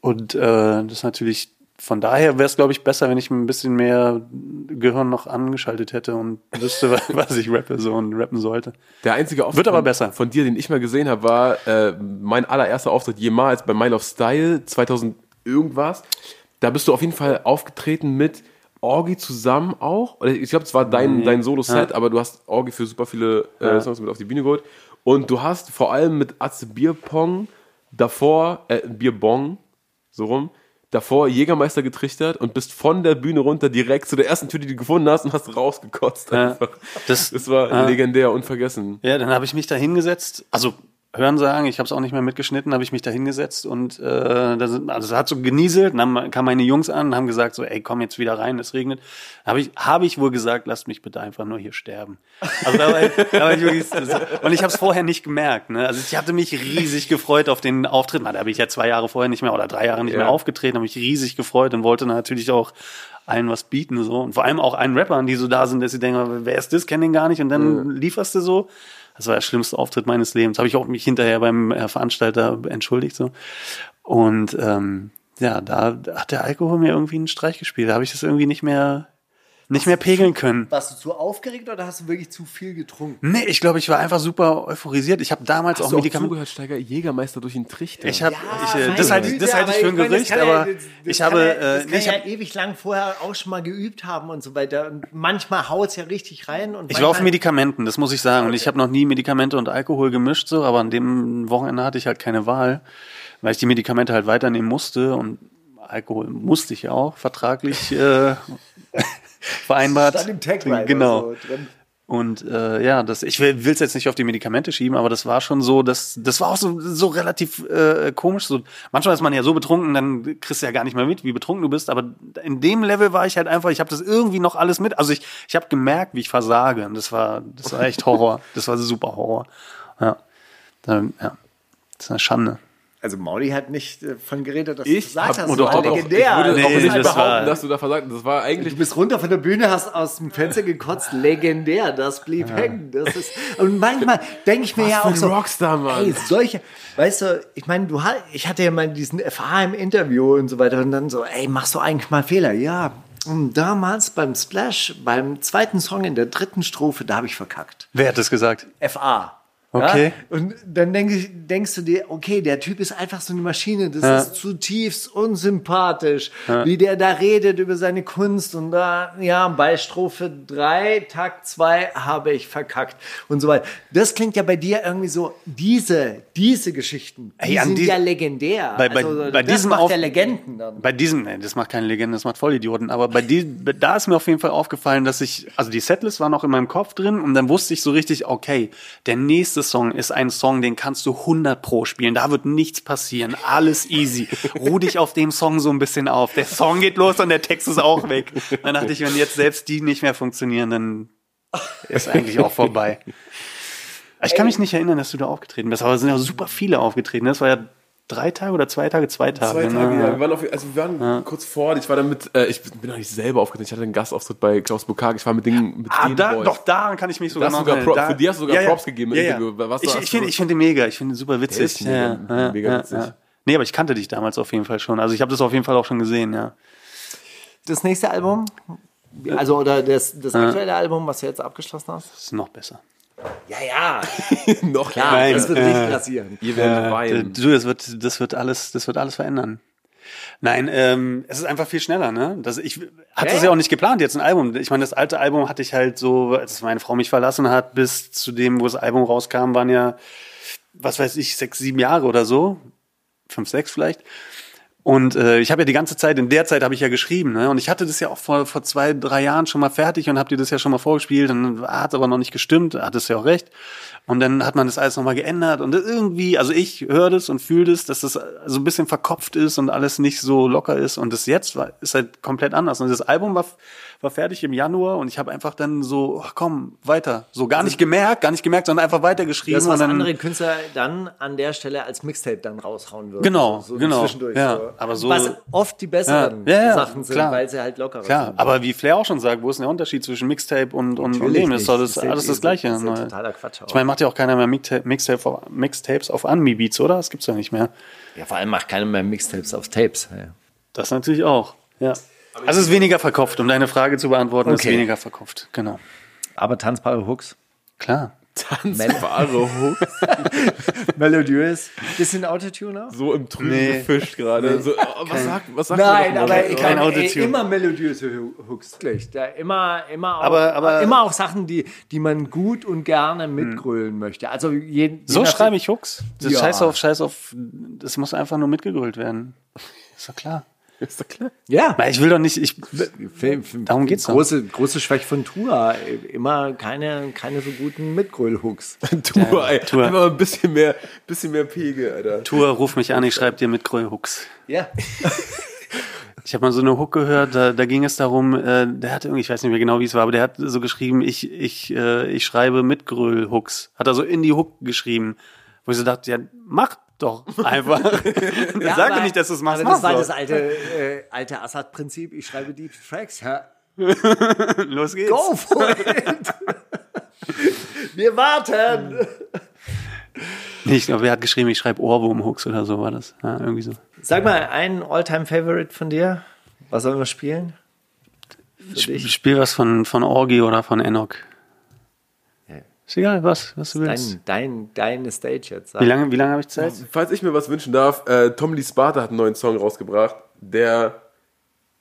Und äh, das ist natürlich, von daher wäre es, glaube ich, besser, wenn ich ein bisschen mehr Gehirn noch angeschaltet hätte und wüsste, was ich rappe so und rappen sollte. Der einzige Auftritt Wird aber von- besser. von dir, den ich mal gesehen habe, war äh, mein allererster Auftritt jemals bei Mile of Style 2000 irgendwas. Da bist du auf jeden Fall aufgetreten mit Orgi zusammen auch. Ich glaube, es war dein, dein Solo-Set, aber du hast Orgi für super viele äh, Songs mit auf die Bühne geholt. Und du hast vor allem mit Atze Bierpong davor, äh, Bierbong, so rum, davor Jägermeister getrichtert und bist von der Bühne runter direkt zu der ersten Tür, die du gefunden hast und hast rausgekotzt Ja. einfach. Das- das war ja. legendär, unvergessen. Ja, dann habe ich mich da hingesetzt, also hören sagen, ich habe es auch nicht mehr mitgeschnitten, habe ich mich da hingesetzt und äh, das, also hat so genieselt, dann kamen meine Jungs an und haben gesagt so, ey, komm jetzt wieder rein, es regnet. Habe ich, habe ich wohl gesagt, lasst mich bitte einfach nur hier sterben. Also da war, da war ich wirklich, und ich habe es vorher nicht gemerkt. Ne? Also ich hatte mich riesig gefreut auf den Auftritt. Na, Da habe ich ja zwei Jahre vorher nicht mehr oder drei Jahre nicht Ja. mehr aufgetreten, habe mich riesig gefreut und wollte natürlich auch allen was bieten so und vor allem auch allen Rappern, die so da sind, dass sie denken, wer ist das, kenn den gar nicht und dann lieferst du so. Das war der schlimmste Auftritt meines Lebens. Habe ich auch mich hinterher beim äh, Veranstalter entschuldigt so. Und ähm, ja, da hat der Alkohol mir irgendwie einen Streich gespielt. Da habe ich das irgendwie nicht mehr nicht mehr pegeln können. Warst du zu aufgeregt oder hast du wirklich zu viel getrunken? Nee, ich glaube, ich war einfach super euphorisiert. Ich habe damals Hast auch Medikamente. zugehört, Steiger? Jägermeister durch den Trichter. Ich habe, ich, äh, das halte ich, das halte ich für ein Gerücht, ja- aber ich habe, ja, äh, das kann ich ja habe ewig lang vorher auch schon mal geübt haben und so weiter. Und manchmal haut's ja richtig rein. Und Ich war auf Medikamenten, das muss ich sagen. Und ich habe noch nie Medikamente und Alkohol gemischt, so, aber an dem Wochenende hatte ich halt keine Wahl, weil ich die Medikamente halt weiternehmen musste und Alkohol musste ich ja auch vertraglich äh, vereinbart. Stand im Tagline Genau. so drin. Und äh, ja, das, ich will es jetzt nicht auf die Medikamente schieben, aber das war schon so, das, das war auch so, so relativ äh, komisch. So, manchmal ist man ja so betrunken, dann kriegst du ja gar nicht mehr mit, wie betrunken du bist. Aber in dem Level war ich halt einfach, ich habe das irgendwie noch alles mit. Also ich, ich habe gemerkt, wie ich versage. Und das war, das war echt Horror. das war super Horror. Ja, dann, ja, das ist eine Schande. Also Mauli hat nicht äh, von geredet, dass Ich du gesagt hab, hast, das war auch- legendär. Ich würde Also, auch Nee, nicht das behaupten, war- dass du da versagt hast. Das war eigentlich Du bist runter von der Bühne, hast aus dem Fenster gekotzt, legendär, das blieb hängen. Das ist, und manchmal denke ich mir ja für auch ein so, Rockstar, Mann. ey, solche, weißt du, ich meine, du hast, ich hatte ja mal diesen FH im Interview und so weiter und dann so, ey, machst du eigentlich mal Fehler? Ja, und damals beim Splash, beim zweiten Song in der dritten Strophe, da habe ich verkackt. Wer hat das gesagt? FA. Okay. Ja? Und dann denk ich, denkst du dir, okay, der Typ ist einfach so eine Maschine, das Ja. ist zutiefst unsympathisch, wie der da redet über seine Kunst und da, ja, bei Strophe 3, Takt 2 habe ich verkackt und so weiter. Das klingt ja bei dir irgendwie so, diese, diese Geschichten, die Ey, sind die- ja legendär. Bei- bei- also, bei das diesem macht Auf- der Legenden dann. Bei diesem, nee, das macht keine Legende, das macht Vollidioten. Aber bei die, da ist mir auf jeden Fall aufgefallen, dass ich, also die Setlist war noch in meinem Kopf drin und dann wusste ich so richtig, okay, der nächste Song ist ein Song, den kannst du 100 pro spielen. Da wird nichts passieren. Alles easy. Ruh dich auf dem Song so ein bisschen auf. Der Song geht los und der Text ist auch weg. Dann dachte ich, wenn jetzt selbst die nicht mehr funktionieren, dann ist eigentlich auch vorbei. Ich kann mich nicht erinnern, dass du da aufgetreten bist, aber es sind ja super viele aufgetreten. Das war ja drei Tage oder zwei Tage, zwei Tage. Zwei Tage, ne? ja. Wir waren, auf, also wir waren kurz vor, ich war dann mit, äh, ich bin noch nicht selber aufgetreten, ich hatte einen Gastauftritt bei Klaus Bukag, ich war mit den, mit Ah, den da, Boys. doch, daran kann ich mich sogar sogar. Pro- Da- für die hast du sogar Props gegeben im ja, ja. Was ich ich finde ich find den mega, ich finde ihn super witzig. Der ist mega- mega witzig. Nee, aber ich kannte dich damals auf jeden Fall schon. Also ich habe das auf jeden Fall auch schon gesehen, ja. Das nächste Album, also oder das, das aktuelle Album, was du jetzt abgeschlossen hast? Das ist noch besser. Ja, ja, noch klar, Nein, das wird äh, nicht passieren. Ihr werdet Äh, weinen. du, das wird, das wird alles, das wird alles verändern. Nein, ähm, es ist einfach viel schneller, ne? Das, ich hatte Ja, das ja auch nicht geplant, jetzt ein Album. Ich meine, das alte Album hatte ich halt so, als meine Frau mich verlassen hat, bis zu dem, wo das Album rauskam, waren ja was weiß ich, sechs, sieben Jahre oder so. Fünf, sechs vielleicht. Und äh, ich habe ja die ganze Zeit, in der Zeit habe ich ja geschrieben, ne? Und ich hatte das ja auch vor, vor zwei, drei Jahren schon mal fertig und habe dir das ja schon mal vorgespielt und hat aber noch nicht gestimmt, hat es ja auch recht. Und dann hat man das alles nochmal geändert und irgendwie, also ich höre das und fühle das, dass das so ein bisschen verkopft ist und alles nicht so locker ist. Und das jetzt war, ist halt komplett anders. Und das Album war, war fertig im Januar und ich habe einfach dann so, ach komm, weiter. So gar nicht gemerkt, gar nicht gemerkt, sondern einfach weitergeschrieben. Das, was und dann, andere Künstler dann an der Stelle als Mixtape dann raushauen würden. Genau, so genau. Zwischendurch Ja, so. aber so- Was oft die besseren Ja, ja, Sachen sind, klar. weil sie halt lockerer Klar, sind. aber wie Flair auch schon sagt, wo ist der Unterschied zwischen Mixtape und, und, und dem? Das ist doch das, alles das Gleiche. das ist ja totaler Quatsch auch. Ich meine, macht ja auch keiner mehr Mixtape, auf, Mixtapes auf Anmi-Beats, oder? Das gibt's ja nicht mehr. ja, vor allem macht keiner mehr Mixtapes auf Tapes. Das natürlich auch, ja. Also es ist weniger verkopft, um deine Frage zu beantworten, ist Okay. weniger verkopft, genau. Aber tanzbare Hooks. Klar. Tanzbare Hook. Melodiös. Bisschen Autotune auch? So im Trüben Nee. gefischt gerade. So, oh, was sagt, was sagt Nein, aber mal? ich Kein kann ey, Autotune. immer melodiöse Hu- Hooks. Gleich. Da immer, immer, auch, Aber- aber- immer auch Sachen, die, die man gut und gerne mitgrölen möchte. Also je, So schreibe ich Hooks. Das Ja. Scheiß auf, Scheiß auf, das muss einfach nur mitgegrölt werden. Ist doch klar. Ist doch klar. Ja. Weil ich will doch nicht, ich, Film, Film, Darum geht's doch. große, große Schwäche von Tua. Immer keine, keine so guten Mitgröl-Hooks. Tour, ey. Tour. Einfach ein bisschen mehr, bisschen mehr Pegel, Alter. Tour, ruf mich an, ich schreibe dir mit Hooks. Ja. Ich habe mal so eine Hook gehört, da, da ging es darum, äh, der hatte irgendwie, ich weiß nicht mehr genau, wie es war, aber der hat so geschrieben, ich, ich, äh, ich schreibe mit Gröl-Hooks. Hat er so in die Hook geschrieben, wo ich so dachte, ja, mach doch einfach. Ja, Sag aber- nicht, dass du es machst. aber Das war das alte, äh, alte Assad-Prinzip. Ich schreibe die Tracks. Ja. Los geht's. Go for it! Wir warten! Ich glaube, wer hat geschrieben, ich schreibe Ohrwurm-Hooks oder so war das. Ja, irgendwie so. Sag mal, ein All-Time-Favorite von dir? Was sollen wir spielen? Ich dich? spiel was von, von Orgi oder von Enoch. Ist egal, was, was du willst. Dein, dein, deine Stage jetzt. Sag. Wie lange, wie lange habe ich Zeit? Falls ich mir was wünschen darf, äh, Tom Lee Sparta hat einen neuen Song rausgebracht, der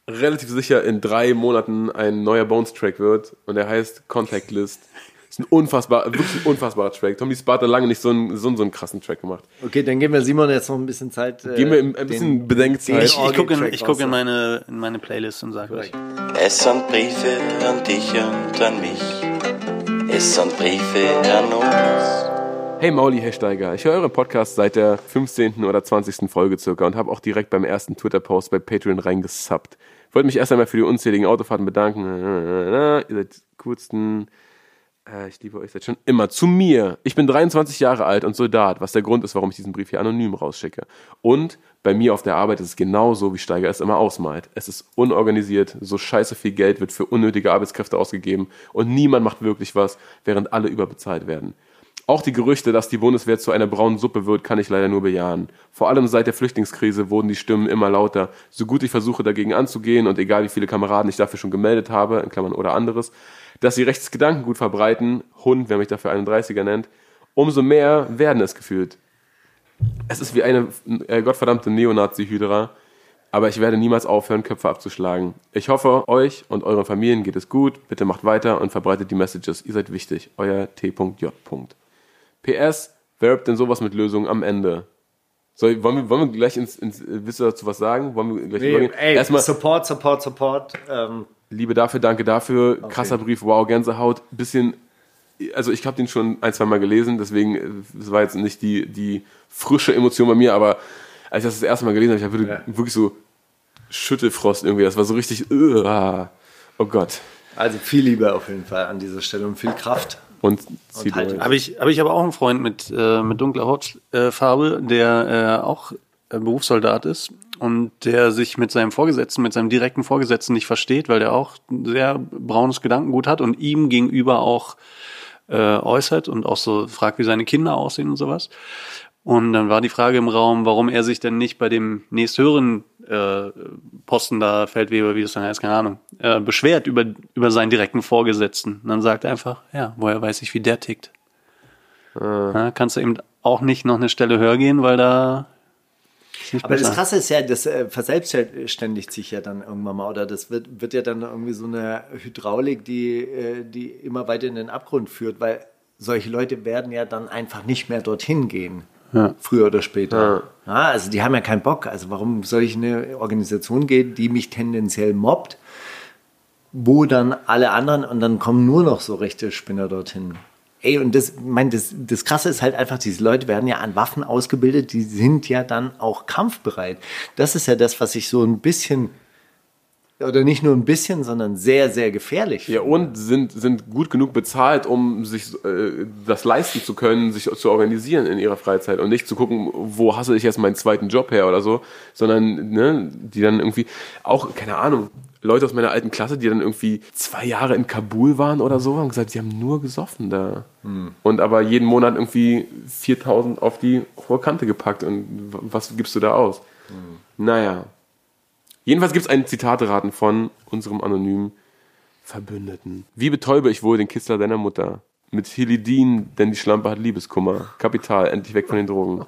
relativ sicher in drei Monaten ein neuer Bones-Track wird und der heißt Contact List. Ist ein unfassbar, wirklich ein unfassbarer Track. Tom Lee Sparta hat lange nicht so einen, so, einen- so einen krassen Track gemacht. Okay, dann geben wir Simon jetzt noch ein bisschen Zeit. äh, Geben wir ein bisschen den- Bedenkzeit. den Ich, ich gucke in, ich guck in, meine, in meine Playlist und sage euch. Es sind Briefe an dich und an mich. Es sind Briefe an uns. Hey Mauli, hey Steiger, ich höre euren Podcast seit der 15. oder 20. Folge circa und habe auch direkt beim ersten Twitter-Post bei Patreon reingesubbt. Wollte mich erst einmal für die unzähligen Autofahrten bedanken. Ihr seid coolsten. Äh, ich liebe euch seit schon immer. Zu mir. Ich bin 23 Jahre alt und Soldat, was der Grund ist, warum ich diesen Brief hier anonym rausschicke. Und bei mir auf der Arbeit ist es genauso, wie Steiger es immer ausmalt. Es ist unorganisiert, so scheiße viel Geld wird für unnötige Arbeitskräfte ausgegeben und niemand macht wirklich was, während alle überbezahlt werden. Auch die Gerüchte, dass die Bundeswehr zu einer braunen Suppe wird, kann ich leider nur bejahen. Vor allem seit der Flüchtlingskrise wurden die Stimmen immer lauter. So gut ich versuche dagegen anzugehen und egal wie viele Kameraden ich dafür schon gemeldet habe, in Klammern oder anderes, dass sie rechts Gedankengut verbreiten, Hund, wer mich dafür 31er nennt, umso mehr werden es gefühlt. Es ist wie eine äh, gottverdammte Neonazi-Hydra, aber ich werde niemals aufhören, Köpfe abzuschlagen. Ich hoffe, euch und euren Familien geht es gut. Bitte macht weiter und verbreitet die Messages. Ihr seid wichtig. Euer T.J. PS, wer denn sowas mit Lösungen am Ende? Soll, wollen, wir, wollen wir gleich ins, ins Willst du dazu was sagen? Wollen wir gleich Nee, ey, Erstmal Support, Support, Support. Ähm, Liebe dafür, danke dafür. Krasser Brief, wow, Gänsehaut. Bisschen, also ich habe den schon ein, zwei Mal gelesen, deswegen, äh, es war jetzt nicht die, die frische Emotion bei mir, aber als ich das das erste Mal gelesen habe, ich habe wirklich, wirklich so Schüttelfrost irgendwie. Das war so richtig, uh, oh Gott. also viel Liebe auf jeden Fall an dieser Stelle und viel Kraft. Und zieht halt-. Habe ich, habe ich aber auch einen Freund mit, äh, mit dunkler Hautfarbe, der äh, auch äh, Berufssoldat ist und der sich mit seinem Vorgesetzten, mit seinem direkten Vorgesetzten nicht versteht, weil der auch sehr braunes Gedankengut hat und ihm gegenüber auch äh, äußert und auch so fragt, wie seine Kinder aussehen und sowas. Und dann war die Frage im Raum, warum er sich denn nicht bei dem nächsthöheren äh, Posten da, Feldwebel, wie das dann heißt, keine Ahnung, äh, beschwert über, über seinen direkten Vorgesetzten. Und dann sagt er einfach, ja, woher weiß ich, wie der tickt. Ja, kannst du eben auch nicht noch eine Stelle höher gehen, weil da Aber das besser. Krasse ist ja, das äh, verselbstständigt sich ja dann irgendwann mal, oder das wird, wird ja dann irgendwie so eine Hydraulik, die, äh, die immer weiter in den Abgrund führt, weil solche Leute werden ja dann einfach nicht mehr dorthin gehen. Früher oder später. Ja. also die haben ja keinen Bock. Also warum soll ich in eine Organisation gehen, die mich tendenziell mobbt, wo dann alle anderen und dann kommen nur noch so rechte Spinner dorthin. Ey, und das, mein, das, das Krasse ist halt einfach, diese Leute werden ja an Waffen ausgebildet, die sind ja dann auch kampfbereit. Das ist ja das, was ich so ein bisschen, oder nicht nur ein bisschen, sondern sehr, sehr gefährlich Ja, und sind, sind gut genug bezahlt, um sich äh, das leisten zu können, sich zu organisieren in ihrer Freizeit und nicht zu gucken, wo hasse ich jetzt meinen zweiten Job her oder so, sondern ne, die dann irgendwie auch, keine Ahnung, Leute aus meiner alten Klasse, die dann irgendwie zwei Jahre in Kabul waren oder so, haben gesagt, sie haben nur gesoffen da. Und aber jeden Monat irgendwie 4000 auf die hohe Kante gepackt und was gibst du da aus? Naja. Jedenfalls gibt es ein Zitateraten von unserem anonymen Verbündeten. Wie betäube ich wohl den Kistler deiner Mutter? Mit Hilidin, denn die Schlampe hat Liebeskummer. Kapital, endlich weg von den Drogen.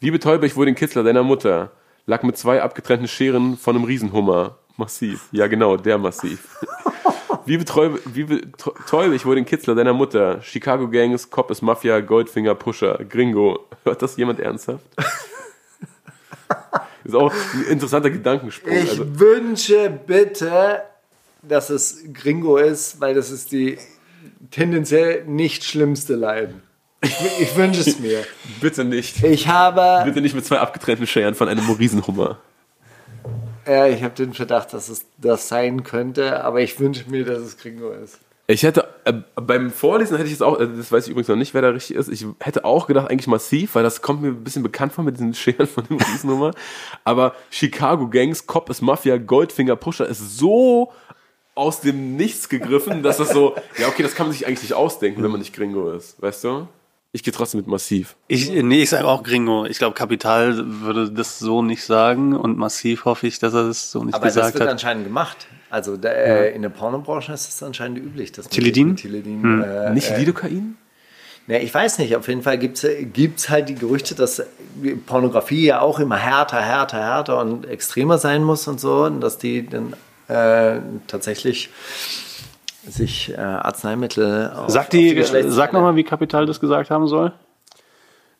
Wie betäube ich wohl den Kitzler deiner Mutter? Lag mit zwei abgetrennten Scheren von einem Riesenhummer. Massiv. Ja, genau, der massiv. Wie betäube, wie betäube ich wohl den Kitzler deiner Mutter? Chicago Gangs, Cop ist Mafia, Goldfinger, Pusher, Gringo. Hört das jemand ernsthaft? Ist auch ein interessanter Gedankensprung. Ich Also, wünsche bitte, dass es Gringo ist, weil das ist die tendenziell nicht schlimmste Leiden. Ich, ich wünsche es mir. bitte nicht. Ich habe, Bitte nicht mit zwei abgetrennten Scheren von einem Riesenhummer. ja, ich habe den Verdacht, dass es das sein könnte, aber ich wünsche mir, dass es Gringo ist. Ich hätte, äh, beim Vorlesen hätte ich jetzt auch, äh, das weiß ich übrigens noch nicht, wer da richtig ist, ich hätte auch gedacht, eigentlich massiv, weil das kommt mir ein bisschen bekannt vor mit diesen Scheren von dem Riesennummer. Aber Chicago Gangs, Cop ist Mafia, Goldfinger Pusher ist so aus dem Nichts gegriffen, dass das so, ja okay, das kann man sich eigentlich nicht ausdenken, wenn man nicht Gringo ist, weißt du? Ich gehe trotzdem mit massiv. Ich, nee, ich sage auch Gringo. Ich glaube, Kapital würde das so nicht sagen und massiv hoffe ich, dass er das so nicht Aber das gesagt wird hat. anscheinend gemacht. Also da, äh, in der Pornobranche ist es anscheinend üblich. Dass man Tilidin? mit Tilidin äh, Nicht äh, Lidocain? Ne, ich weiß nicht. Auf jeden Fall gibt es halt die Gerüchte, dass Pornografie ja auch immer härter, härter, härter und extremer sein muss und so. Und dass die dann äh, tatsächlich sich äh, Arzneimittel auf, Sag, auf die, sag nochmal, wie Kapital das gesagt haben soll.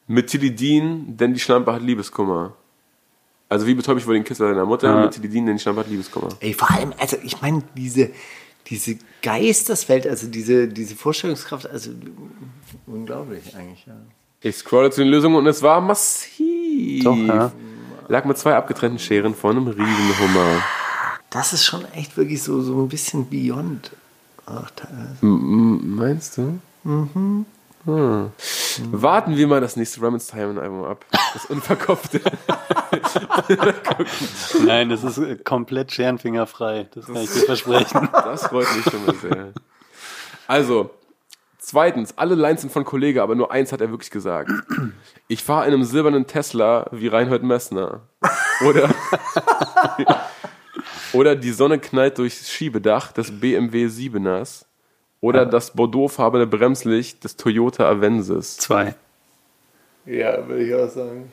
Mit Tilidin, denn die Schlampe hat Liebeskummer. Also wie betäube ich wohl den Kitzler deiner Mutter? Ja. Mit Tilidin, denn die Schlampe hat Liebeskummer. Ey, vor allem, also ich meine, diese, diese Geisteswelt, also diese, diese Vorstellungskraft, also unglaublich eigentlich, ja. Ich scrolle zu den Lösungen und es war massiv. Doch, ja. Lag mit zwei abgetrennten Scheren von einem Riesenhummer. Das ist schon echt wirklich so, so ein bisschen beyond. M meinst du? Mhm. Hm. Warten wir mal das nächste Ramon's Time Album ab. Das Unverkopfte. Nein, das ist äh, komplett scherenfingerfrei. Das kann ich dir versprechen. Das freut mich schon mal sehr. Also, zweitens, alle Lines sind von Kollege, aber nur eins hat er wirklich gesagt. Ich fahre in einem silbernen Tesla wie Reinhold Messner. Oder, oder die Sonne knallt durchs Schiebedach des BMW 7ers. Oder das bordeauxfarbene Bremslicht des Toyota Avensis. Zwei. Ja, würde ich auch sagen.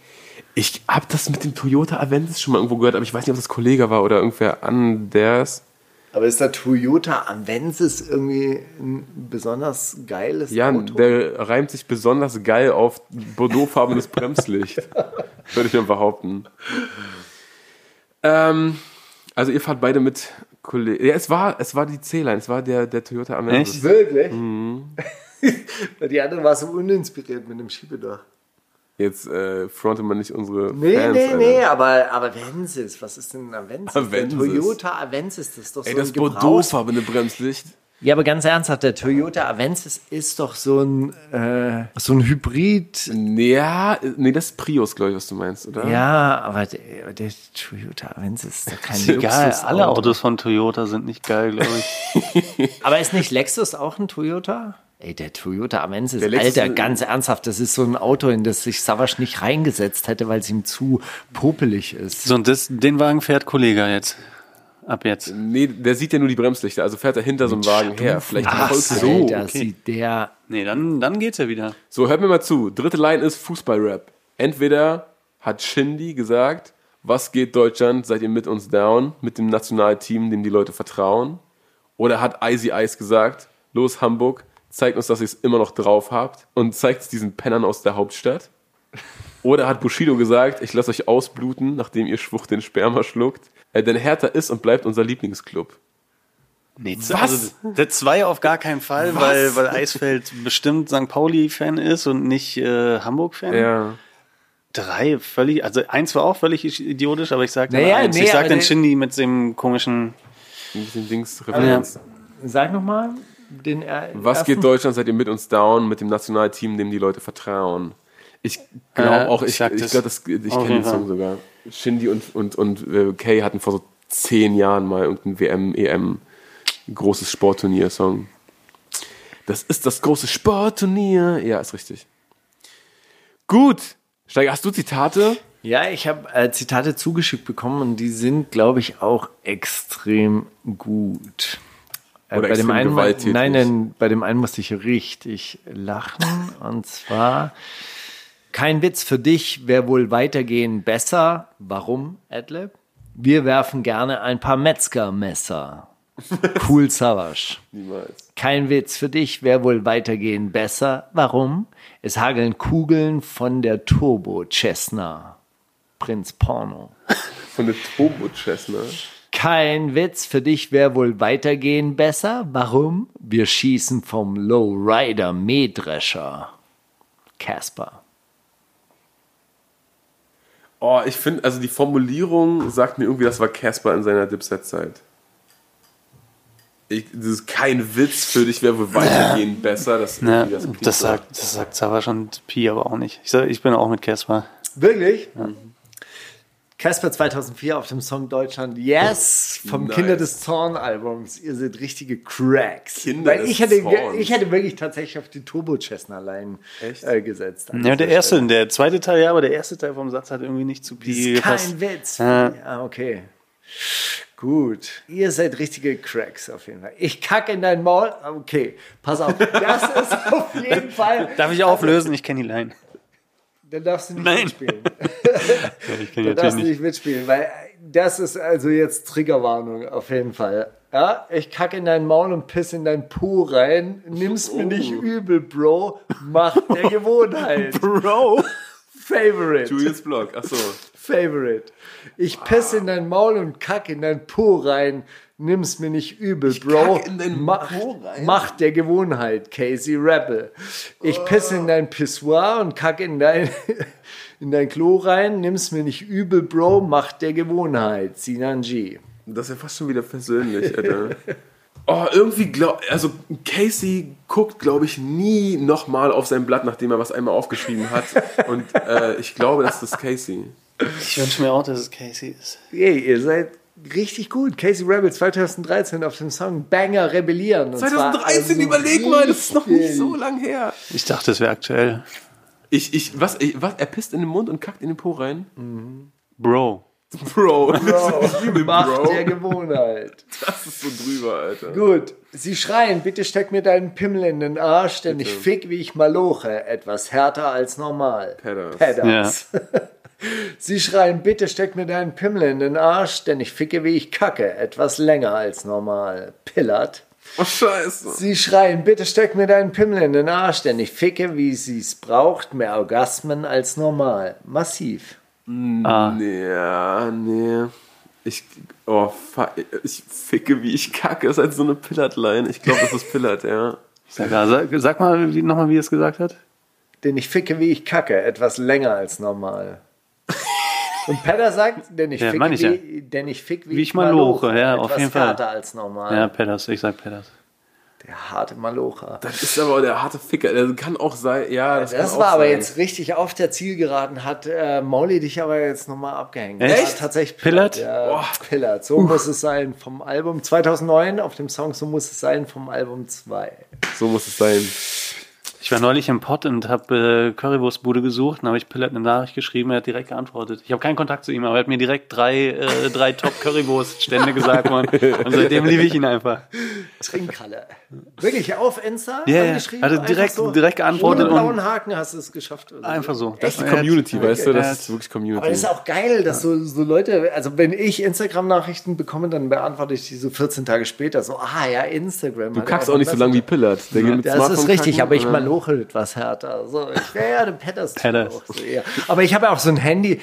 Ich habe das mit dem Toyota Avensis schon mal irgendwo gehört, aber ich weiß nicht, ob das Kollege war oder irgendwer anders. Aber ist der Toyota Avensis irgendwie ein besonders geiles Ja, Auto? der reimt sich besonders geil auf bordeauxfarbenes Bremslicht. Würde ich mal behaupten. Ähm, also ihr fahrt beide mit Kollegen. Ja, es war, es war die C-Line, es war der, der Toyota Avensis. Echt? Wirklich? Weil die andere war so uninspiriert mit dem Schiebedach. Jetzt äh, frontet man nicht unsere Nee, Fans. nee, Alter. nee, aber, aber Avensis, was ist denn ein Avensis? Avensis. Der Toyota Avensis, das ist doch Ey, so das ein bordeauxfarbene Bremslicht. Ja, aber ganz ernsthaft, der Toyota Avensis ist doch so ein, äh, so ein Hybrid. Ja, nee, das ist Prius, glaube ich, was du meinst, oder? Ja, aber der, der Toyota Avensis ist doch kein Egal, Luxusauto. alle Autos von Toyota sind nicht geil, glaube ich. Aber ist nicht Lexus auch ein Toyota? Ey, der Toyota Avensis, Der Lexus- Alter, ganz ernsthaft, das ist so ein Auto, in das sich Savage nicht reingesetzt hätte, weil es ihm zu popelig ist. So, und das, den Wagen fährt Kollege jetzt. Ab jetzt. Nee, der sieht ja nur die Bremslichter, also fährt er hinter so einem Wagen her. Vielleicht Ach er so, so. Alter, okay. sieht der... Nee, dann, dann geht's ja wieder. So, hört mir mal zu. Dritte Line ist Fußballrap. Entweder hat Shindy gesagt, was geht Deutschland, seid ihr mit uns down, mit dem Nationalteam, dem die Leute vertrauen. Oder hat Icy Ice gesagt, los Hamburg, zeigt uns, dass ihr es immer noch drauf habt und zeigt es diesen Pennern aus der Hauptstadt? Oder hat Bushido gesagt, ich lasse euch ausbluten, nachdem ihr Schwucht den Sperma schluckt? Äh, denn Hertha ist und bleibt unser Lieblingsclub. Nee, Also, der zwei auf gar keinen Fall, weil, weil Eisfeld bestimmt St. Pauli-Fan ist und nicht äh, Hamburg-Fan. Ja. Drei völlig, also eins war auch völlig idiotisch, aber ich sag dann Naja, eins. nee, ich sag der- Shindy mit dem komischen. Ein bisschen Dings Referenz. Sag nochmal den er- Was ersten. geht Deutschland? Seid ihr mit uns down mit dem Nationalteam, dem die Leute vertrauen? Ich glaube Äh, auch, ich ich, glaube, ich kenne den Song sogar. Shindy und, und, und äh, Kay hatten vor so zehn Jahren mal irgendein WM, EM, großes Sportturnier-Song. Das ist das große Sportturnier. Ja, ist richtig. Gut. Steiger, hast du Zitate? Ja, ich habe äh, Zitate zugeschickt bekommen und die sind, glaube ich, auch extrem gut. Äh, Oder bei dem extrem einen, gewalttätig. nein, nein, bei dem einen musste ich richtig lachen. und zwar, kein Witz für dich, wer wohl weitergehen besser? Warum, Adlib? Wir werfen gerne ein paar Metzgermesser. Cool Savage. Niemals. Kein Witz für dich, wer wohl weitergehen besser? Warum? Es hageln Kugeln von der Turbo Cessna. Prinz Porno. Von der Turbo Chestnut. Kein Witz für dich, wer wohl weitergehen besser? Warum? Wir schießen vom Lowrider Mähdrescher. Casper. Oh, ich finde, also die Formulierung sagt mir irgendwie, das war Casper in seiner Dipset-Zeit. Ich- Das ist kein Witz für dich, wer wohl weitergehen besser. Das, Ja, irgendwie das, das sagt, das sagt Savas und Pi aber auch nicht. Ich, sag, ich bin auch mit Casper. Wirklich? Casper 2004 auf dem Song Deutschland Yes vom Nice. Kinder des Zorn Albums. Ihr seid richtige Cracks. Kinder Weil des ich hätte, ge- Zorns. ich hätte wirklich tatsächlich auf die Turbo Chestnut Line Echt? äh, gesetzt. Ja, der erste, Stelle. der zweite Teil, ja, aber der erste Teil vom Satz hat irgendwie nicht zu ist gepasst. kein Witz. Ja. Ja, okay. Gut. Ihr seid richtige Cracks auf jeden Fall. Ich kacke in dein Maul. Okay, pass auf. Das ist auf jeden Fall. Darf ich auflösen? Ich kenne die Line. Dann darfst du nicht Nein. mitspielen. Ich Dann darfst du nicht mitspielen, weil das ist also jetzt Triggerwarnung auf jeden Fall. Ja, ich kacke in dein Maul und piss in dein Po rein. Nimm's mir nicht übel, Bro. Mach der Gewohnheit. Bro. Favorite. Julius Block, achso. Favorite. Ich pisse in dein Maul und kacke in dein Po rein. Nimm's mir nicht übel, Bro. kack in dein Mach, Po rein? Macht der Gewohnheit, Casey Rebel. Ich pisse in dein Pissoir und kacke in dein, in dein Klo rein. Nimm's mir nicht übel, Bro. Macht der Gewohnheit. Sinan G. Das ist ja fast schon wieder persönlich, Alter. Oh, irgendwie glaub, also Casey guckt, glaube ich, nie nochmal auf sein Blatt, nachdem er was einmal aufgeschrieben hat. Und äh, ich glaube, das ist Casey. Ich wünsche mir auch, dass es Casey ist. Hey, ihr seid richtig gut. Casey Rebel 2013 auf dem Song Banger Rebellieren. Und zwar 2013, also überleg mal, das ist noch nicht so lang her. Ich dachte, es wäre aktuell. Ich, ich, was, ich, was, er pisst in den Mund und kackt in den Po rein? Bro. Bro, das ist übel, Macht Bro. der Gewohnheit. Das ist so drüber, Alter. Gut, sie schreien, bitte steck mir deinen Pimmel in den Arsch, denn ich fick wie ich maloche, etwas härter als normal. Pedders. Pedders. Sie schreien, bitte steck mir deinen Pimmel in den Arsch, denn ich ficke wie ich kacke, etwas länger als normal. Pillert. Oh, scheiße. Sie schreien, bitte steck mir deinen Pimmel in den Arsch, denn ich ficke, wie sie's braucht, mehr Orgasmen als normal. Massiv. Ah. Nee, ja, nee. Ich, oh, ich ficke, wie ich kacke. Das ist halt so eine Pillard-Line. Ich glaube, das ist Pillard, ja. Sag, sag, sag mal wie- nochmal, wie er es gesagt hat. Denn ich ficke, wie ich kacke, etwas länger als normal. Und Pedder sagt, denn ich, Ja, meine ich wie, denn ich fick, wie, Wie ich maloche, ja, etwas auf jeden Fall. härter als normal. Ja, Pedders, ich sag Pedders. Der harte Malocher. Das ist aber der harte Ficker. Der kann auch sein, ja. Das, Das kann war auch aber sein. jetzt richtig auf der Zielgeraden, hat äh, Mauli dich aber jetzt nochmal abgehängt. Echt? Ja, tatsächlich Pillard? Ja, Pillard. So muss es sein vom Album 2009 auf dem Song So muss es sein vom Album 2. So muss es sein. Ich war neulich im Pott und habe äh, Currywurstbude gesucht und habe ich Pillard eine Nachricht geschrieben, er hat direkt geantwortet. Ich habe keinen Kontakt zu ihm, aber er hat mir direkt drei, äh, drei Top-Currywurst-Stände gesagt, Mann. Und seitdem liebe ich ihn einfach. Trinkhalle. Wirklich auf Insta Ja, ja. angeschrieben? Hat er Einfach direkt- direkt geantwortet Ohne und- blauen Haken hast du es geschafft. Oder? Einfach so. Das ist die Community, weißt du? Das ist wirklich Aber Community. das ist auch geil, dass so, so Leute, also wenn ich Instagram-Nachrichten bekomme, dann beantworte ich die so 14 Tage später. So, ah ja, Instagram. Du kackst auch nicht so lange wie Pillard. Der mit Das ist richtig, kacken aber ich und maloche etwas härter. So, ich wäre ja der Petters. Petters. auch so. Aber ich habe ja auch so ein Handy,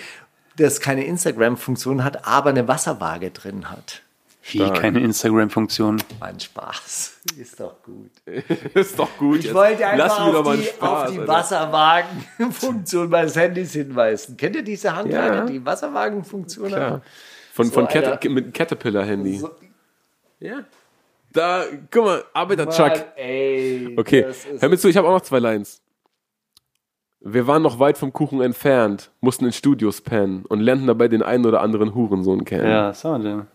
das keine Instagram-Funktion hat, aber eine Wasserwaage drin hat. Wie, keine Instagram-Funktion. Mein Spaß. Ist doch gut. ist doch gut. Ich wollte einfach auf die, Spaß, auf die. Wasserwagenfunktion meines Handys hinweisen. Kennt ihr diese Handleiter, Ja. die Wasserwagenfunktion haben? Von, So, von. Cat, Caterpillar-Handy. So, Ja. Da, guck mal, Arbeiter-Chuck. Mann, ey, Okay, das ist- hör mir zu, ich habe auch noch zwei Lines. Wir waren noch weit vom Kuchen entfernt, mussten in Studios pennen und lernten dabei den einen oder anderen Hurensohn kennen. Ja, Summer Jam.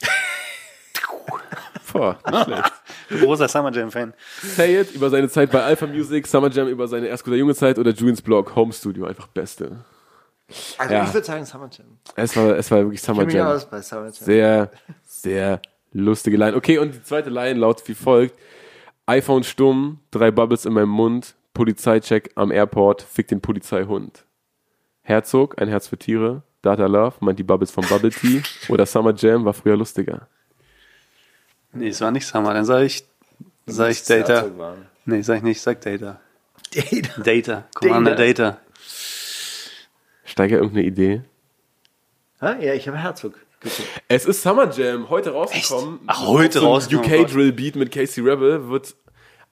Boah, nicht schlecht. Großer Summer Jam-Fan. Say It über seine Zeit bei Alpha Music, Summer Jam über seine erst guter junge Zeit oder Julians Blog, Home Studio, einfach Beste. Also Ja. ich würde sagen Summer Jam. Es war, es war wirklich Ich Summer kenne mich Jam. aus bei Summer Jam. Sehr, sehr lustige Line. Okay, und die zweite Line lautet wie folgt. iPhone stumm, drei Bubbles in meinem Mund, Polizeicheck am Airport, fick den Polizeihund. Herzog, ein Herz für Tiere, Data Love, meint die Bubbles vom Bubble Tea oder Summer Jam war früher lustiger. Nee, es war nicht Summer. Dann sag ich, sag ich Data. Nee, sag ich nicht, sag Data. Data. Data. Commander Data. Steiger irgendeine Idee? Ha? Ja, ich habe Herzog. Es ist Summer Jam, heute rausgekommen. Ach, heute so rausgekommen, UK. Drill Beat mit Casey Rebel wird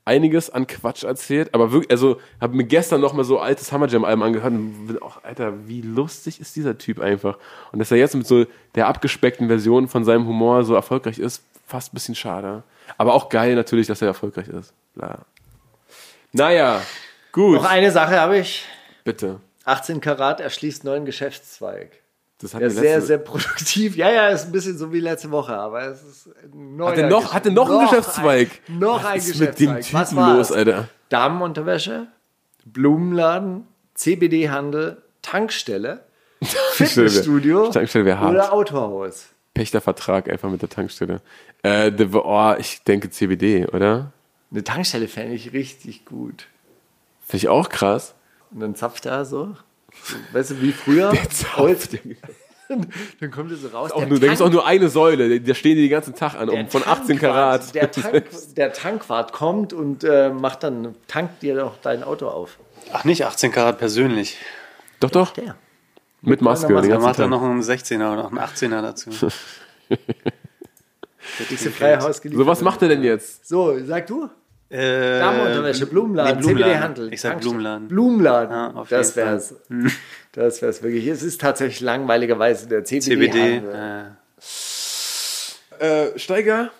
einiges an Quatsch erzählt, aber wirklich, also habe mir gestern noch mal so alte Summer Jam Alben angehört und bin auch, Alter, wie lustig ist dieser Typ einfach. Und dass er jetzt mit so der abgespeckten Version von seinem Humor so erfolgreich ist, fast ein bisschen schade. Aber auch geil natürlich, dass er erfolgreich ist. Bla. Naja, gut. Noch eine Sache habe ich. Bitte. 18 Karat erschließt neuen Geschäftszweig. Das hat Ja, sehr, sehr produktiv. Ja, ja, ist ein bisschen so wie letzte Woche, aber es ist ein neuer Hatte noch, hatte noch einen Geschäftszweig. Ein, noch Was ein ist mit dem Geschäftszweig. Was Typen los? Alter? Damenunterwäsche, Blumenladen, CBD-Handel, Tankstelle, Fitnessstudio Tankstelle oder Autohaus. Pächtervertrag einfach mit der Tankstelle. Äh, oh, ich denke CBD, oder? Eine Tankstelle fände ich richtig gut. Finde ich auch krass. Und dann zapft er so. Weißt du, wie früher? Der zapft. Dann kommt er so raus. Auch nur, da gibt es auch nur eine Säule, da stehen die den ganzen Tag an, um, von 18 Karat. Der, Tank, der Tankwart kommt und äh, macht dann, tankt dir doch dein Auto auf. Ach, nicht 18 Karat persönlich. Doch, doch, Der. mit Maske. den Dann macht er noch einen 16er oder noch einen 18er dazu. Diese freie Haus So, was macht er denn jetzt? So, sag du? Äh, Damenunterwäsche, Blumenladen, nee, Blumenladen. CBD-Handel. Ich sag. Blumenladen. Blumenladen. Ja, auf das jeden wär's. Das wär's wirklich. Es ist tatsächlich langweiligerweise der CBD. CBD-Handel. Äh, Äh, Steiger,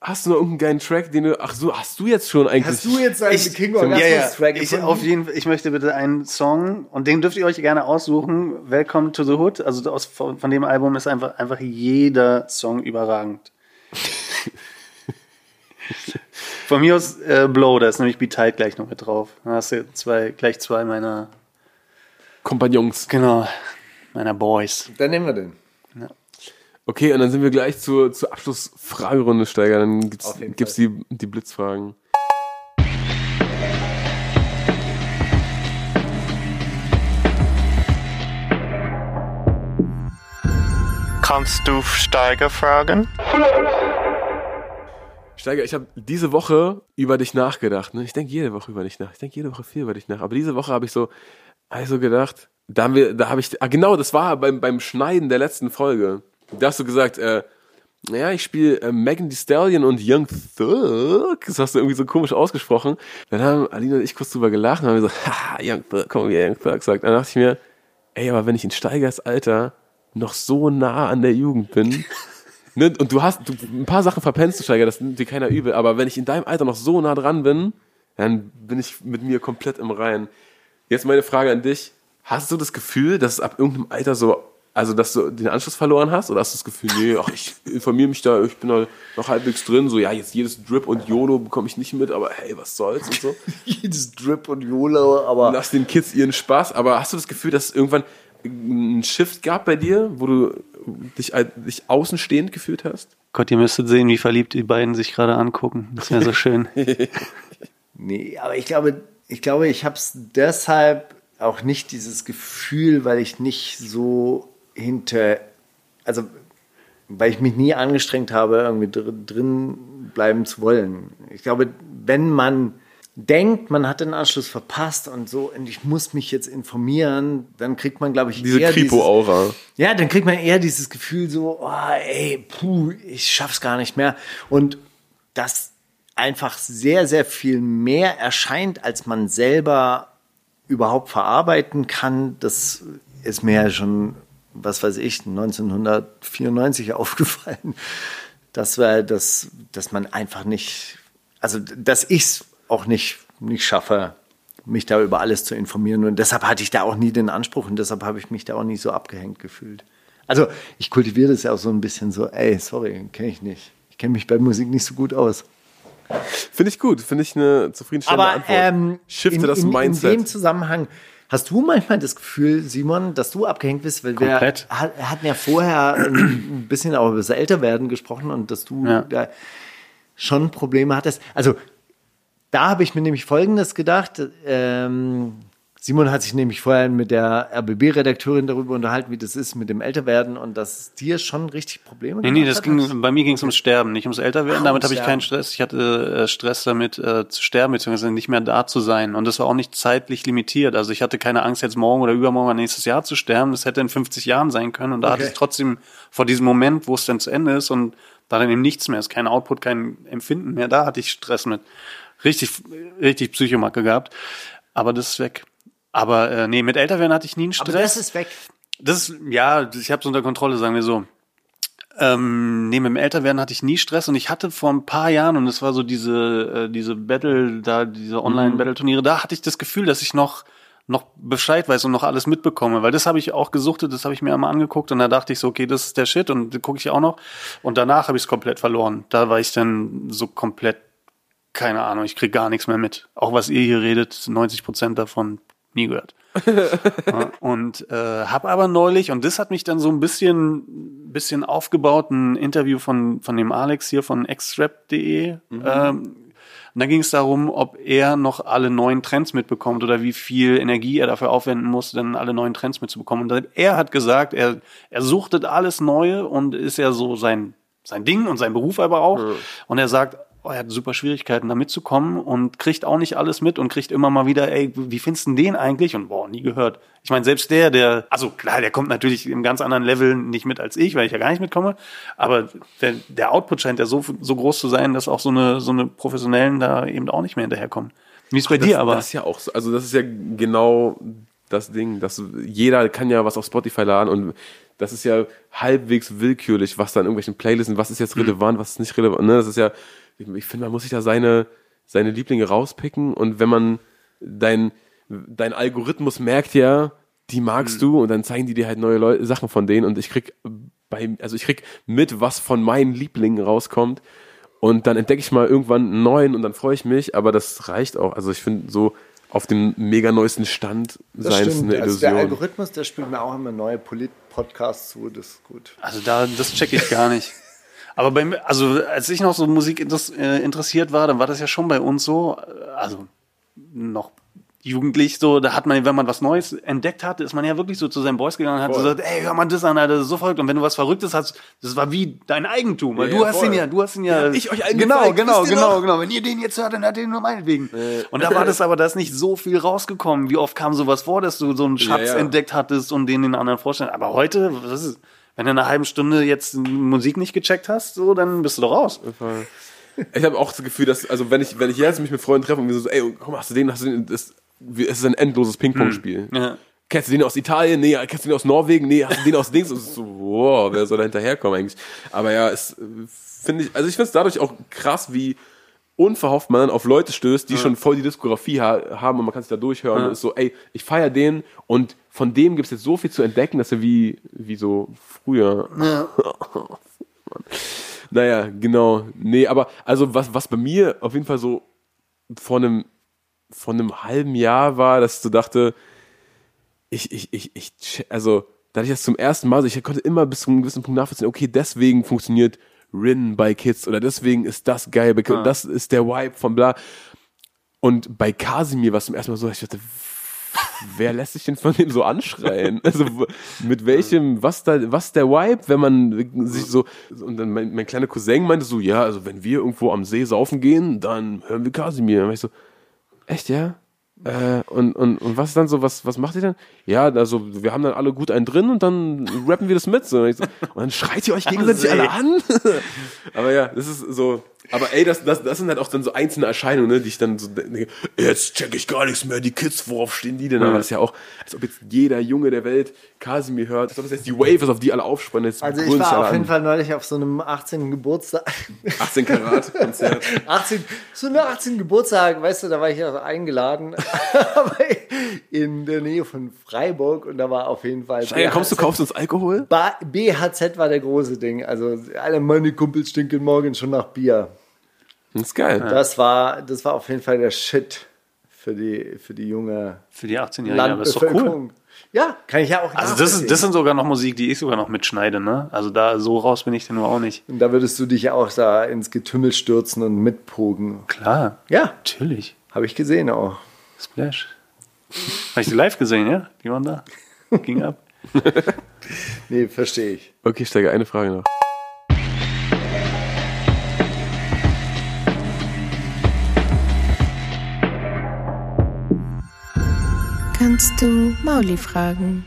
hast du noch irgendeinen geilen Track, den du. Ach so, hast du jetzt schon eigentlich. Hast du jetzt einen ich, King ja, ja. Orgasmus-Track Ich, gefunden? auf jeden Fall, ich möchte bitte einen Song und den dürft ihr euch gerne aussuchen. Welcome to the Hood. Also aus, von, von dem Album ist einfach, einfach jeder Song überragend. von mir aus äh, Blow, da ist nämlich Be Tight gleich noch mit drauf. Da hast du zwei, gleich zwei meiner, Kompagnons. genau, meiner Boys. Dann nehmen wir den. Okay, und dann sind wir gleich zur, zur Abschlussfragerunde, Steiger. Dann gibt's, jeden gibt's die, die Blitzfragen. Kannst du Steiger fragen? Steiger, ich habe diese Woche über dich nachgedacht. Ne? Ich denke jede Woche über dich nach. Ich denke jede Woche viel über dich nach. Aber diese Woche habe ich so also gedacht, da haben wir, da habe ich, ah, genau, das war beim, beim Schneiden der letzten Folge. Da hast du gesagt, äh, naja, ich spiele äh, Megan Thee Stallion und Young Thug. Das hast du irgendwie so komisch ausgesprochen. Dann haben Alina und ich kurz drüber gelacht und haben so, haha, Young Thug, komm, wie Young Thug sagt. Dann dachte ich mir, ey, aber wenn ich in Steigers Alter noch so nah an der Jugend bin, ne, und du hast du, ein paar Sachen verpennst du, Steiger, das nimmt dir keiner übel, aber wenn ich in deinem Alter noch so nah dran bin, dann bin ich mit mir komplett im Reinen. Jetzt meine Frage an dich. Hast du das Gefühl, dass es ab irgendeinem Alter so Also, dass du den Anschluss verloren hast? Oder hast du das Gefühl, nee, ach, ich informiere mich da, ich bin da noch halbwegs drin. So, ja, jetzt jedes Drip und YOLO bekomme ich nicht mit, aber hey, was soll's und so. Jedes Drip und YOLO, aber. Lass den Kids ihren Spaß. Aber hast du das Gefühl, dass es irgendwann einen Shift gab bei dir, wo du dich, dich außenstehend gefühlt hast? Gott, ihr müsstet sehen, wie verliebt die beiden sich gerade angucken. Das wäre so schön. Nee, aber ich glaube, ich glaube, ich habe es deshalb auch nicht dieses Gefühl, weil ich nicht so hinter, also weil ich mich nie angestrengt habe, irgendwie drin bleiben zu wollen. Ich glaube, wenn man denkt, man hat den Anschluss verpasst und so, und ich muss mich jetzt informieren, dann kriegt man, glaube ich, Diese eher dieses, Kripo-Aura. ja, dann kriegt man eher dieses Gefühl so, oh, ey, puh, ich schaff's gar nicht mehr. Und das einfach sehr, sehr viel mehr erscheint, als man selber überhaupt verarbeiten kann, das ist mir ja schon, was weiß ich, 1994 aufgefallen, dass, wir das, dass man einfach nicht, also dass ich es auch nicht, nicht schaffe, mich da über alles zu informieren. Und deshalb hatte ich da auch nie den Anspruch und deshalb habe ich mich da auch nie so abgehängt gefühlt. Also ich kultiviere das ja auch so ein bisschen so, ey, sorry, kenne ich nicht. Ich kenne mich bei Musik nicht so gut aus. Finde ich gut, finde ich eine zufriedenstellende Aber Antwort. ähm, Shifte in, das in, Mindset. in dem Zusammenhang, hast du manchmal das Gefühl, Simon, dass du abgehängt bist? Weil Komplett. wir hat- hatten ja vorher ein bisschen auch über das Älterwerden gesprochen und dass du Ja. da schon Probleme hattest. Also da habe ich mir nämlich Folgendes gedacht. Ähm, Simon hat sich nämlich vorher mit der RBB-Redakteurin darüber unterhalten, wie das ist mit dem Älterwerden und dass es dir schon richtig Probleme Nee, nee, das hat. ging, bei mir ging es ums Sterben, nicht ums Älterwerden. Ach, Damit habe ich keinen Stress. Ich hatte äh, Stress damit äh, zu sterben, beziehungsweise nicht mehr da zu sein. Und das war auch nicht zeitlich limitiert. Also ich hatte keine Angst, jetzt morgen oder übermorgen oder nächstes Jahr zu sterben. Das hätte in 50 Jahren sein können. Und da hatte Okay. ich trotzdem vor diesem Moment, wo es dann zu Ende ist und da dann eben nichts mehr ist, kein Output, kein Empfinden mehr, da hatte ich Stress mit. Richtig, richtig Psychomacke gehabt. Aber das ist weg. Aber äh, nee, mit Älterwerden hatte ich nie einen Stress. Aber das ist weg. Das ist, ja, ich habe es unter Kontrolle, sagen wir so. Ähm, nee, mit dem Älterwerden hatte ich nie Stress und ich hatte vor ein paar Jahren, und es war so diese, äh, diese Battle, da, diese Online-Battle-Turniere, da hatte ich das Gefühl, dass ich noch, noch Bescheid weiß und noch alles mitbekomme, weil das habe ich auch gesuchtet, das habe ich mir einmal angeguckt und da dachte ich so, okay, das ist der Shit und gucke ich auch noch. Und danach habe ich es komplett verloren. Da war ich dann so komplett, keine Ahnung, ich krieg gar nichts mehr mit. Auch was ihr hier redet, 90 Prozent davon nie gehört. Ja, und äh, habe aber neulich, und das hat mich dann so ein bisschen, bisschen aufgebaut, ein Interview von, von dem Alex hier von xrap.de. Ähm, und da ging es darum, ob er noch alle neuen Trends mitbekommt oder wie viel Energie er dafür aufwenden muss, dann alle neuen Trends mitzubekommen. Und er hat gesagt, er, er suchtet alles Neue und ist ja so sein, sein Ding und sein Beruf aber auch. Und er sagt, oh, er hat super Schwierigkeiten, da mitzukommen und kriegt auch nicht alles mit und kriegt immer mal wieder, ey, wie findest du den eigentlich? Und boah, nie gehört. Ich meine, selbst der, der, also klar, der kommt natürlich im ganz anderen Level nicht mit als ich, weil ich ja gar nicht mitkomme. Aber der, der Output scheint ja so, so groß zu sein, dass auch so eine, so eine Professionellen da eben auch nicht mehr hinterherkommen. Wie ist bei das, dir aber? Das ist ja auch so, also das ist ja genau das Ding, dass jeder kann ja was auf Spotify laden und das ist ja halbwegs willkürlich, was da in irgendwelchen Playlisten, was ist jetzt Hm. relevant, was ist nicht relevant, ne? Das ist ja, ich, finde, man muss sich da seine, seine Lieblinge rauspicken und wenn man dein, dein Algorithmus merkt ja, die magst Hm. du und dann zeigen die dir halt neue Leu Sachen von denen und ich krieg bei, also ich krieg mit, was von meinen Lieblingen rauskommt und dann entdecke ich mal irgendwann einen neuen und dann freue ich mich, aber das reicht auch. Also ich finde so auf dem mega neuesten Stand Das sein ist stimmt. eine Also der Illusion. Algorithmus, der spielt mir auch immer neue Polit-Podcasts zu, das ist gut. Also da, das check ich gar nicht. Aber bei mir, also als ich noch so Musik äh, interessiert war, dann war das ja schon bei uns so, äh, also noch jugendlich so, da hat man, wenn man was Neues entdeckt hatte, ist man ja wirklich so zu seinen Boys gegangen und hat Voll. gesagt, ey, hör mal das an, Alter, das ist so verrückt. Und wenn du was Verrücktes hast, das war wie dein Eigentum, weil Ja, du ja, hast voll. ihn ja, du hast ihn ja. Ja, ich euch Genau, genau, genau, noch? genau. Wenn ihr den jetzt hört, dann hört ihr ihn nur meinetwegen. Und da war das aber, da ist nicht so viel rausgekommen. Wie oft kam sowas vor, dass du so einen Schatz entdeckt hattest und den den anderen vorstellen. Aber heute, das ist, wenn du in einer halben Stunde jetzt Musik nicht gecheckt hast, so, dann bist du doch raus. Ich habe auch das Gefühl, dass, also wenn ich, wenn ich jetzt mich mit Freunden treffe und wir so, ey, komm, hast du den, hast du den, das, es ist ein endloses Ping-Pong-Spiel. Ja. Kennst du den aus Italien? Nee, kennst du den aus Norwegen? Nee, hast du den aus Dings? Und so, wow, wer soll da hinterherkommen eigentlich? Aber ja, es äh, finde ich, also ich finde es dadurch auch krass, wie unverhofft man dann auf Leute stößt, die schon voll die Diskografie ha haben und man kann sich da durchhören und ist so, ey, ich feier den und von dem gibt es jetzt so viel zu entdecken, dass er wie, wie so früher. Naja, genau. Nee, aber also was, was bei mir auf jeden Fall so vor einem, vor einem halben Jahr war, dass ich so dachte, ich, ich, ich, ich, also, da hatte ich das zum ersten Mal, so, ich konnte immer bis zu einem gewissen Punkt nachvollziehen, okay, deswegen funktioniert Rin bei Kids oder deswegen ist das geil und das ist der Vibe von bla. Und bei Casimir war es zum ersten Mal so, ich dachte, wer lässt sich denn von dem so anschreien? Also mit welchem, was da, was der Vibe, wenn man sich so, und dann mein, mein kleiner Cousin meinte so, ja, also wenn wir irgendwo am See saufen gehen, dann hören wir Casimir. Und ich so, echt, ja? Äh, und, und, und was ist dann so, was, was macht ihr dann? Ja, also wir haben dann alle gut einen drin und dann rappen wir das mit. So. Und, ich so, und dann schreit ihr euch gegenseitig alle an. aber ja, das ist so. Aber ey, das, das, das sind halt auch dann so einzelne Erscheinungen, ne, die ich dann so denke, jetzt check ich gar nichts mehr, die Kids, worauf stehen die denn? Aber das ist ja auch, als ob jetzt jeder Junge der Welt Kasimir hört, als ob das jetzt die Wave ist, auf die alle aufspannen. Jetzt Also ich war auf jeden an. Fall neulich auf so einem 18. Geburtstag. 18 Karat Konzert. 18, so eine 18. Geburtstag, weißt du, da war ich ja eingeladen in der Nähe von Freiburg und da war auf jeden Fall. Steiger, kommst du, kaufst uns Alkohol? BHZ war der große Ding. Also alle meine Kumpels stinken morgen schon nach Bier. Das ist geil. Das war, das war auf jeden Fall der Shit für die, für die junge Für die 18-Jährigen, aber ist doch cool. Landbevölkerung. Ja, kann ich ja auch Also das, ist, das sind sogar noch Musik, die ich sogar noch mitschneide, ne? Also da so raus bin ich denn nur auch nicht. Und da würdest du dich ja auch da ins Getümmel stürzen und mitpogen. Klar, Ja, natürlich. habe ich gesehen auch. Splash. Habe ich die live gesehen, ja? Die waren da. Ging ab. Nee, verstehe ich. Okay, Steiger, eine Frage noch. Kannst du Mauli fragen?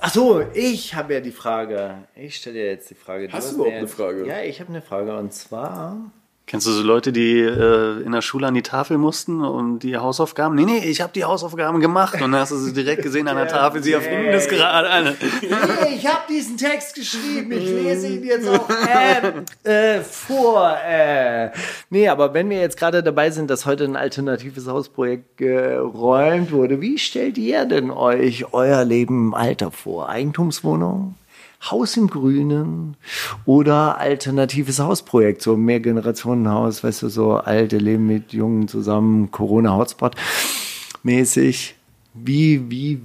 Ach so, ich habe ja die Frage. Ich stelle dir jetzt die Frage. Hast hast du überhaupt eine Frage? Ja, ich habe eine Frage und zwar. Kennst du so Leute, die äh, in der Schule an die Tafel mussten und die Hausaufgaben? Nee, nee, ich habe die Hausaufgaben gemacht. Und dann hast du sie direkt gesehen an der Tafel. Sie erfinden das gerade alle. Hey, ich habe diesen Text geschrieben. Ich lese ihn jetzt auch äh, äh, vor. Äh. Nee, aber wenn wir jetzt gerade dabei sind, dass heute ein alternatives Hausprojekt geräumt wurde, wie stellt ihr denn euch euer Leben im Alter vor? Eigentumswohnung? Haus im Grünen oder alternatives Hausprojekt, so Mehrgenerationenhaus, weißt du, so alte leben mit Jungen zusammen, Corona-Hotspot mäßig. Wie, wie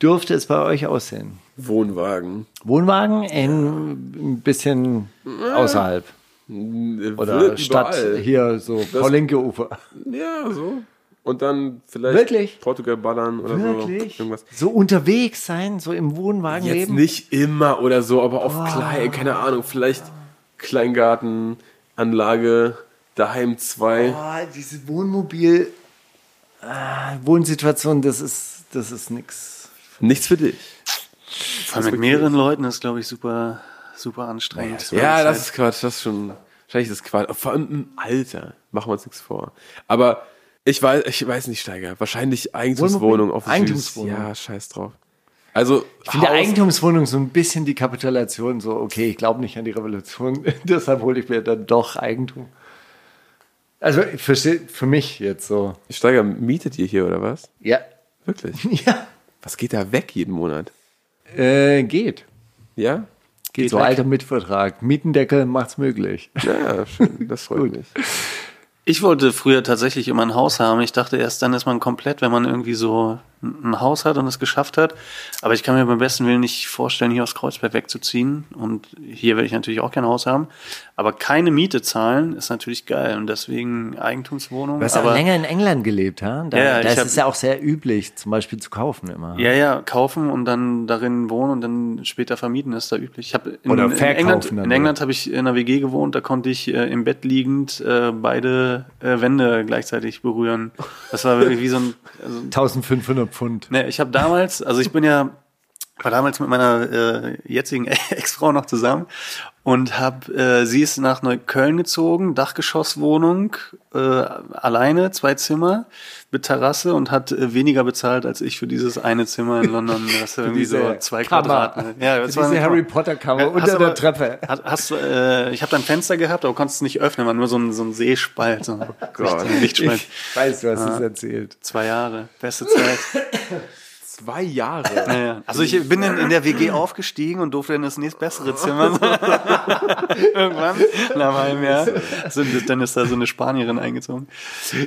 dürfte es bei euch aussehen? Wohnwagen. Wohnwagen in ein bisschen außerhalb. Oder Wird Stadt überall. hier so Paulinke Ufer. Ja, so. Und dann vielleicht Wirklich? Portugal ballern oder Wirklich? so. Irgendwas. So unterwegs sein, so im Wohnwagen Jetzt leben. nicht immer oder so, aber auf Oh. klein, keine Ahnung, vielleicht Kleingarten, Anlage, daheim zwei. Oh, diese Wohnmobil ah, Wohnsituation, das ist das ist nix. Nichts für dich. Vor allem mit mehreren Leuten ist, glaube ich, super, super anstrengend. Ja, das ist Quatsch, das ist schon, wahrscheinlich ist das Quatsch. Vor allem im Alter, machen wir uns nichts vor. Aber ich weiß, ich weiß nicht, Steiger, wahrscheinlich Eigentumswohnung auf Eigentumswohnung. Ja, scheiß drauf. Also, Ich finde Eigentumswohnung so ein bisschen die Kapitulation, so, okay, ich glaube nicht an die Revolution, deshalb hole ich mir dann doch Eigentum. Also verstehe für mich jetzt so. Steiger, mietet ihr hier oder was? Ja. Wirklich? Ja. Was geht da weg jeden Monat? Äh, geht. Ja? Geht so alter Mietvertrag. Mietendeckel macht's möglich. Ja, schön, das freut mich. Ich wollte früher tatsächlich immer ein Haus haben. Ich dachte erst, dann ist man komplett, wenn man irgendwie so ein Haus hat und es geschafft hat. Aber ich kann mir beim besten Willen nicht vorstellen, hier aus Kreuzberg wegzuziehen. Und hier werde ich natürlich auch kein Haus haben. Aber keine Miete zahlen ist natürlich geil. Und deswegen Eigentumswohnung. Du hast aber auch länger in England gelebt, ha? Da, Ja, da ist hab- es ja auch sehr üblich, zum Beispiel zu kaufen immer. Ja, ja, kaufen und dann darin wohnen und dann später vermieten ist da üblich. Ich in, Oder in verkaufen England, in England habe ich in einer WG gewohnt, da konnte ich äh, im Bett liegend äh, beide äh, Wände gleichzeitig berühren. Das war wirklich wie so ein also, 1500 Pfund. Ne, ich habe damals, also ich bin ja, war damals mit meiner äh, jetzigen Ex-Frau noch zusammen und hab, äh, sie ist nach Neukölln gezogen, Dachgeschosswohnung, äh, alleine, zwei Zimmer mit Terrasse und hat äh, weniger bezahlt als ich für dieses eine Zimmer in London. Das ist irgendwie so zwei Kammer. Quadratmeter. Ja, das Für war diese eine Harry. Potter Kammer Ja, unter hast der aber- Treppe. Hast, hast, du, äh, ich habe da ein Fenster gehabt, aber konntest es nicht öffnen, war nur so ein, so ein Seespalt, so ein Gott. Licht- Lichtspalt. Ich weiß, du hast es erzählt. Zwei Jahre, beste Zeit. Zwei Jahre. Ja. Also ich bin in, in der WG aufgestiegen und durfte in das nächstbessere Zimmer. Irgendwann, nach einem Jahr, sind, dann ist da so eine Spanierin eingezogen.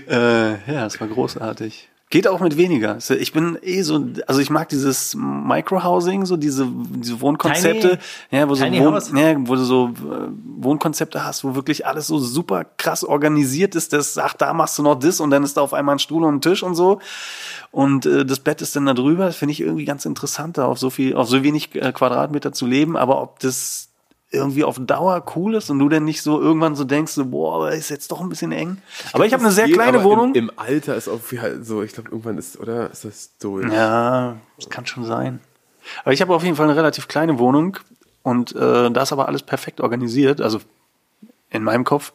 Äh, ja, es war großartig. Geht auch mit weniger. Ich bin eh so, also ich mag dieses Microhousing, so diese, diese Wohnkonzepte, Tiny- ja, wo, so Wohn, ja, wo du so äh, Wohnkonzepte hast, wo wirklich alles so super krass organisiert ist, dass, ach, da machst du noch das und dann ist da auf einmal ein Stuhl und ein Tisch und so. Und äh, das Bett ist dann da drüber. Das finde ich irgendwie ganz interessant, da auf so viel, auf so wenig äh, Quadratmeter zu leben. Aber ob das irgendwie auf Dauer cool ist und du dann nicht so irgendwann so denkst, so, boah, ist jetzt doch ein bisschen eng. Aber ich habe eine sehr Geht, kleine aber Wohnung. Im, Im Alter ist auch wie halt so, ich glaube, irgendwann ist, oder? Ist das so? Ja, das kann schon sein. Aber ich habe auf jeden Fall eine relativ kleine Wohnung und äh, da ist aber alles perfekt organisiert, also in meinem Kopf.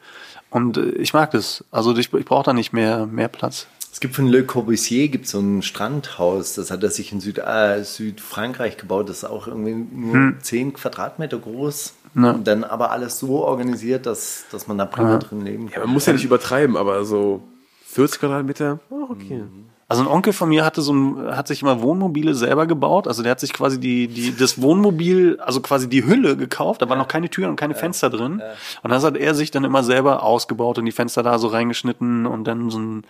Und äh, ich mag das. Also ich, ich brauche da nicht mehr, mehr Platz. Es gibt von Le Corbusier gibt so ein Strandhaus, das hat er sich in Süd, äh, Südfrankreich gebaut, das ist auch irgendwie nur Hm. 10 Quadratmeter groß. Ja. Und dann aber alles so organisiert, dass, dass man da prima Ja. drin leben Ja, kann. man muss ja nicht übertreiben, aber so 40 Quadratmeter, oh, okay. Also ein Onkel von mir hatte so ein, hat sich immer Wohnmobile selber gebaut. Also der hat sich quasi die, die, das Wohnmobil, also quasi die Hülle gekauft. Da waren noch keine Türen und keine Fenster drin. Und das hat er sich dann immer selber ausgebaut und die Fenster da so reingeschnitten und dann so ein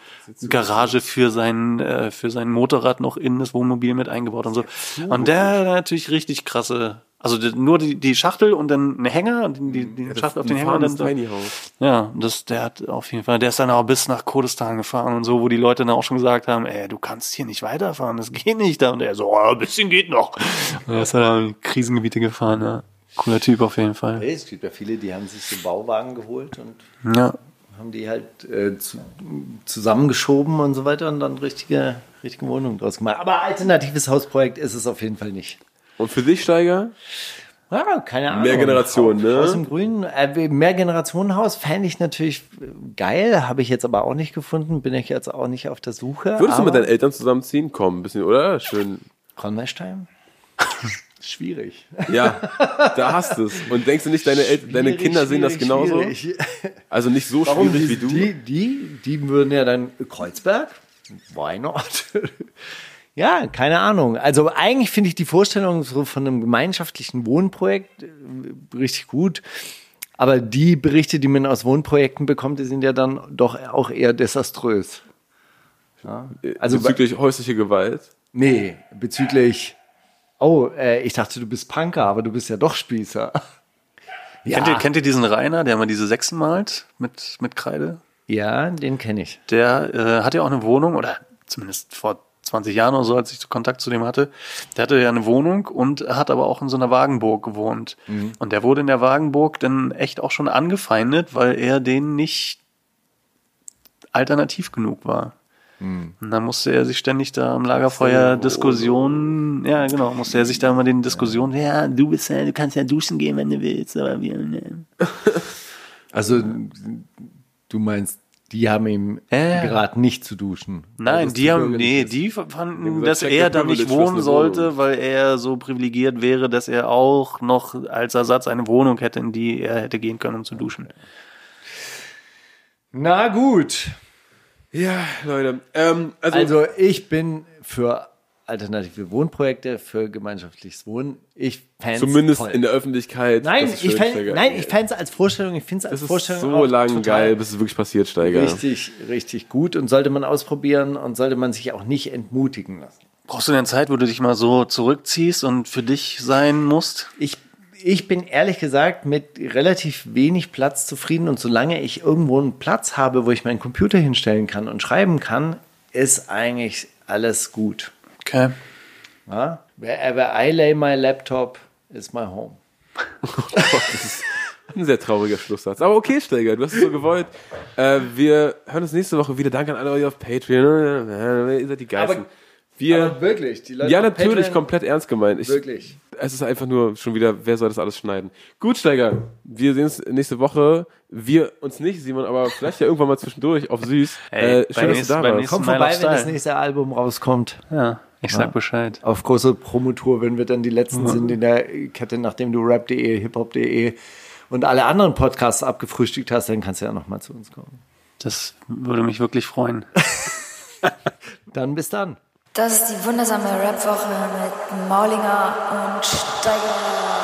Garage für sein, äh, für sein Motorrad noch in das Wohnmobil mit eingebaut und so. Und der hat natürlich richtig krasse, also die- nur die, die Schachtel und dann ein Hänger und die, die das Schachtel auf den Hänger und dann. Tiny House. Ja, das, der hat auf jeden Fall, der ist dann auch bis nach Kurdistan gefahren und so, wo die Leute dann auch schon gesagt haben, ey, du kannst hier nicht weiterfahren, das geht nicht da. Und er so, oh, ein bisschen geht noch. Und er ist dann in Krisengebiete gefahren, ja. Cooler Typ auf jeden Fall. Hey, Es gibt ja viele, die haben sich so Bauwagen geholt und Ja. haben die halt äh, zu, zusammengeschoben und so weiter und dann richtige, richtige Wohnungen draus gemacht. Aber alternatives Hausprojekt ist es auf jeden Fall nicht. Und für dich, Steiger? Ja, keine Ahnung. Mehr Generation, ne? Haus im Grünen. Äh, mehr Generationenhaus fände ich natürlich geil, habe ich jetzt aber auch nicht gefunden, bin ich jetzt auch nicht auf der Suche. Würdest du mit deinen Eltern zusammenziehen? Komm, ein bisschen, oder? Schön. Kornwestheim? Schwierig. Ja, da hast du es. Und denkst du nicht, deine, El deine Kinder sehen das genauso? schwierig. Also nicht so Warum schwierig die, wie du? Die, die, die würden ja dann Kreuzberg? Why not? Ja, keine Ahnung. Also eigentlich finde ich die Vorstellung so von einem gemeinschaftlichen Wohnprojekt äh, richtig gut. Aber die Berichte, die man aus Wohnprojekten bekommt, die sind ja dann doch auch eher desaströs. Ja, also also bezüglich häusliche Gewalt. nee, bezüglich. Oh, äh, ich dachte, du bist Punker, aber du bist ja doch Spießer. Kennt, ihr, kennt ihr diesen Rainer, der mal diese Sechsen malt mit, mit Kreide? Ja, den kenne ich. Der äh, hat ja auch eine Wohnung, oder zumindest vor 20 Jahren oder so, als ich Kontakt zu dem hatte. Der hatte ja eine Wohnung und hat aber auch in so einer Wagenburg gewohnt. Und der wurde in der Wagenburg dann echt auch schon angefeindet, weil er denen nicht alternativ genug war. Und dann musste er sich ständig da am Lagerfeuer Diskussionen, ja genau, musste er sich da immer den Diskussionen, ja, du bist ja, du kannst ja duschen gehen, wenn du willst, aber wir, ne. Also, du meinst, die haben ihm Ja. geraten, nicht zu duschen. Nein, das die haben, nee, ist. die fanden, gesagt, dass er da nicht wohnen sollte, weil er so privilegiert wäre, dass er auch noch als Ersatz eine Wohnung hätte, in die er hätte gehen können, um zu duschen. Na gut. Ja, Leute. Ähm, also, Also, ich bin für alternative Wohnprojekte, für gemeinschaftliches Wohnen. Ich fände zumindest toll. in der Öffentlichkeit. Nein, das ist ich schön, fänd, Steiger. nein, ich fände es als Vorstellung, ich finde es als Das ist Vorstellung so auch lang total geil, bis es wirklich passiert, Steiger. Richtig, richtig gut und sollte man ausprobieren und sollte man sich auch nicht entmutigen lassen. Brauchst du denn Zeit, wo du dich mal so zurückziehst und für dich sein musst? Ich, ich bin ehrlich gesagt mit relativ wenig Platz zufrieden und solange ich irgendwo einen Platz habe, wo ich meinen Computer hinstellen kann und schreiben kann, ist eigentlich alles gut. Okay. Ja? Wherever I lay my laptop is my home. Ein sehr trauriger Schlusssatz. Aber okay, Steiger, du hast es so gewollt. Äh, wir hören uns nächste Woche wieder. Danke an alle euch auf Patreon. Ihr seid die Geilsten. Aber Wir, Aber wirklich, die Leute ja, natürlich, Patreon- komplett ernst gemeint. Ich, Wirklich. Es ist einfach nur schon wieder, wer soll das alles schneiden? Gut, Steiger, wir sehen uns nächste Woche. Wir uns nicht, Simon, aber vielleicht ja irgendwann mal zwischendurch auf süß. Ey, äh, schön, dass du nächsten- da beim warst. Komm vorbei, wenn das nächste Album rauskommt. Ja, ich sag Bescheid. Auf große Promotour, wenn wir dann die letzten sind in der Kette, nachdem du rap.de, hiphop.de und alle anderen Podcasts abgefrühstückt hast, dann kannst du ja noch mal zu uns kommen. Das würde mich wirklich freuen. Dann bis dann. Das ist die wundersame Rap-Woche mit Maulinger und Steiger.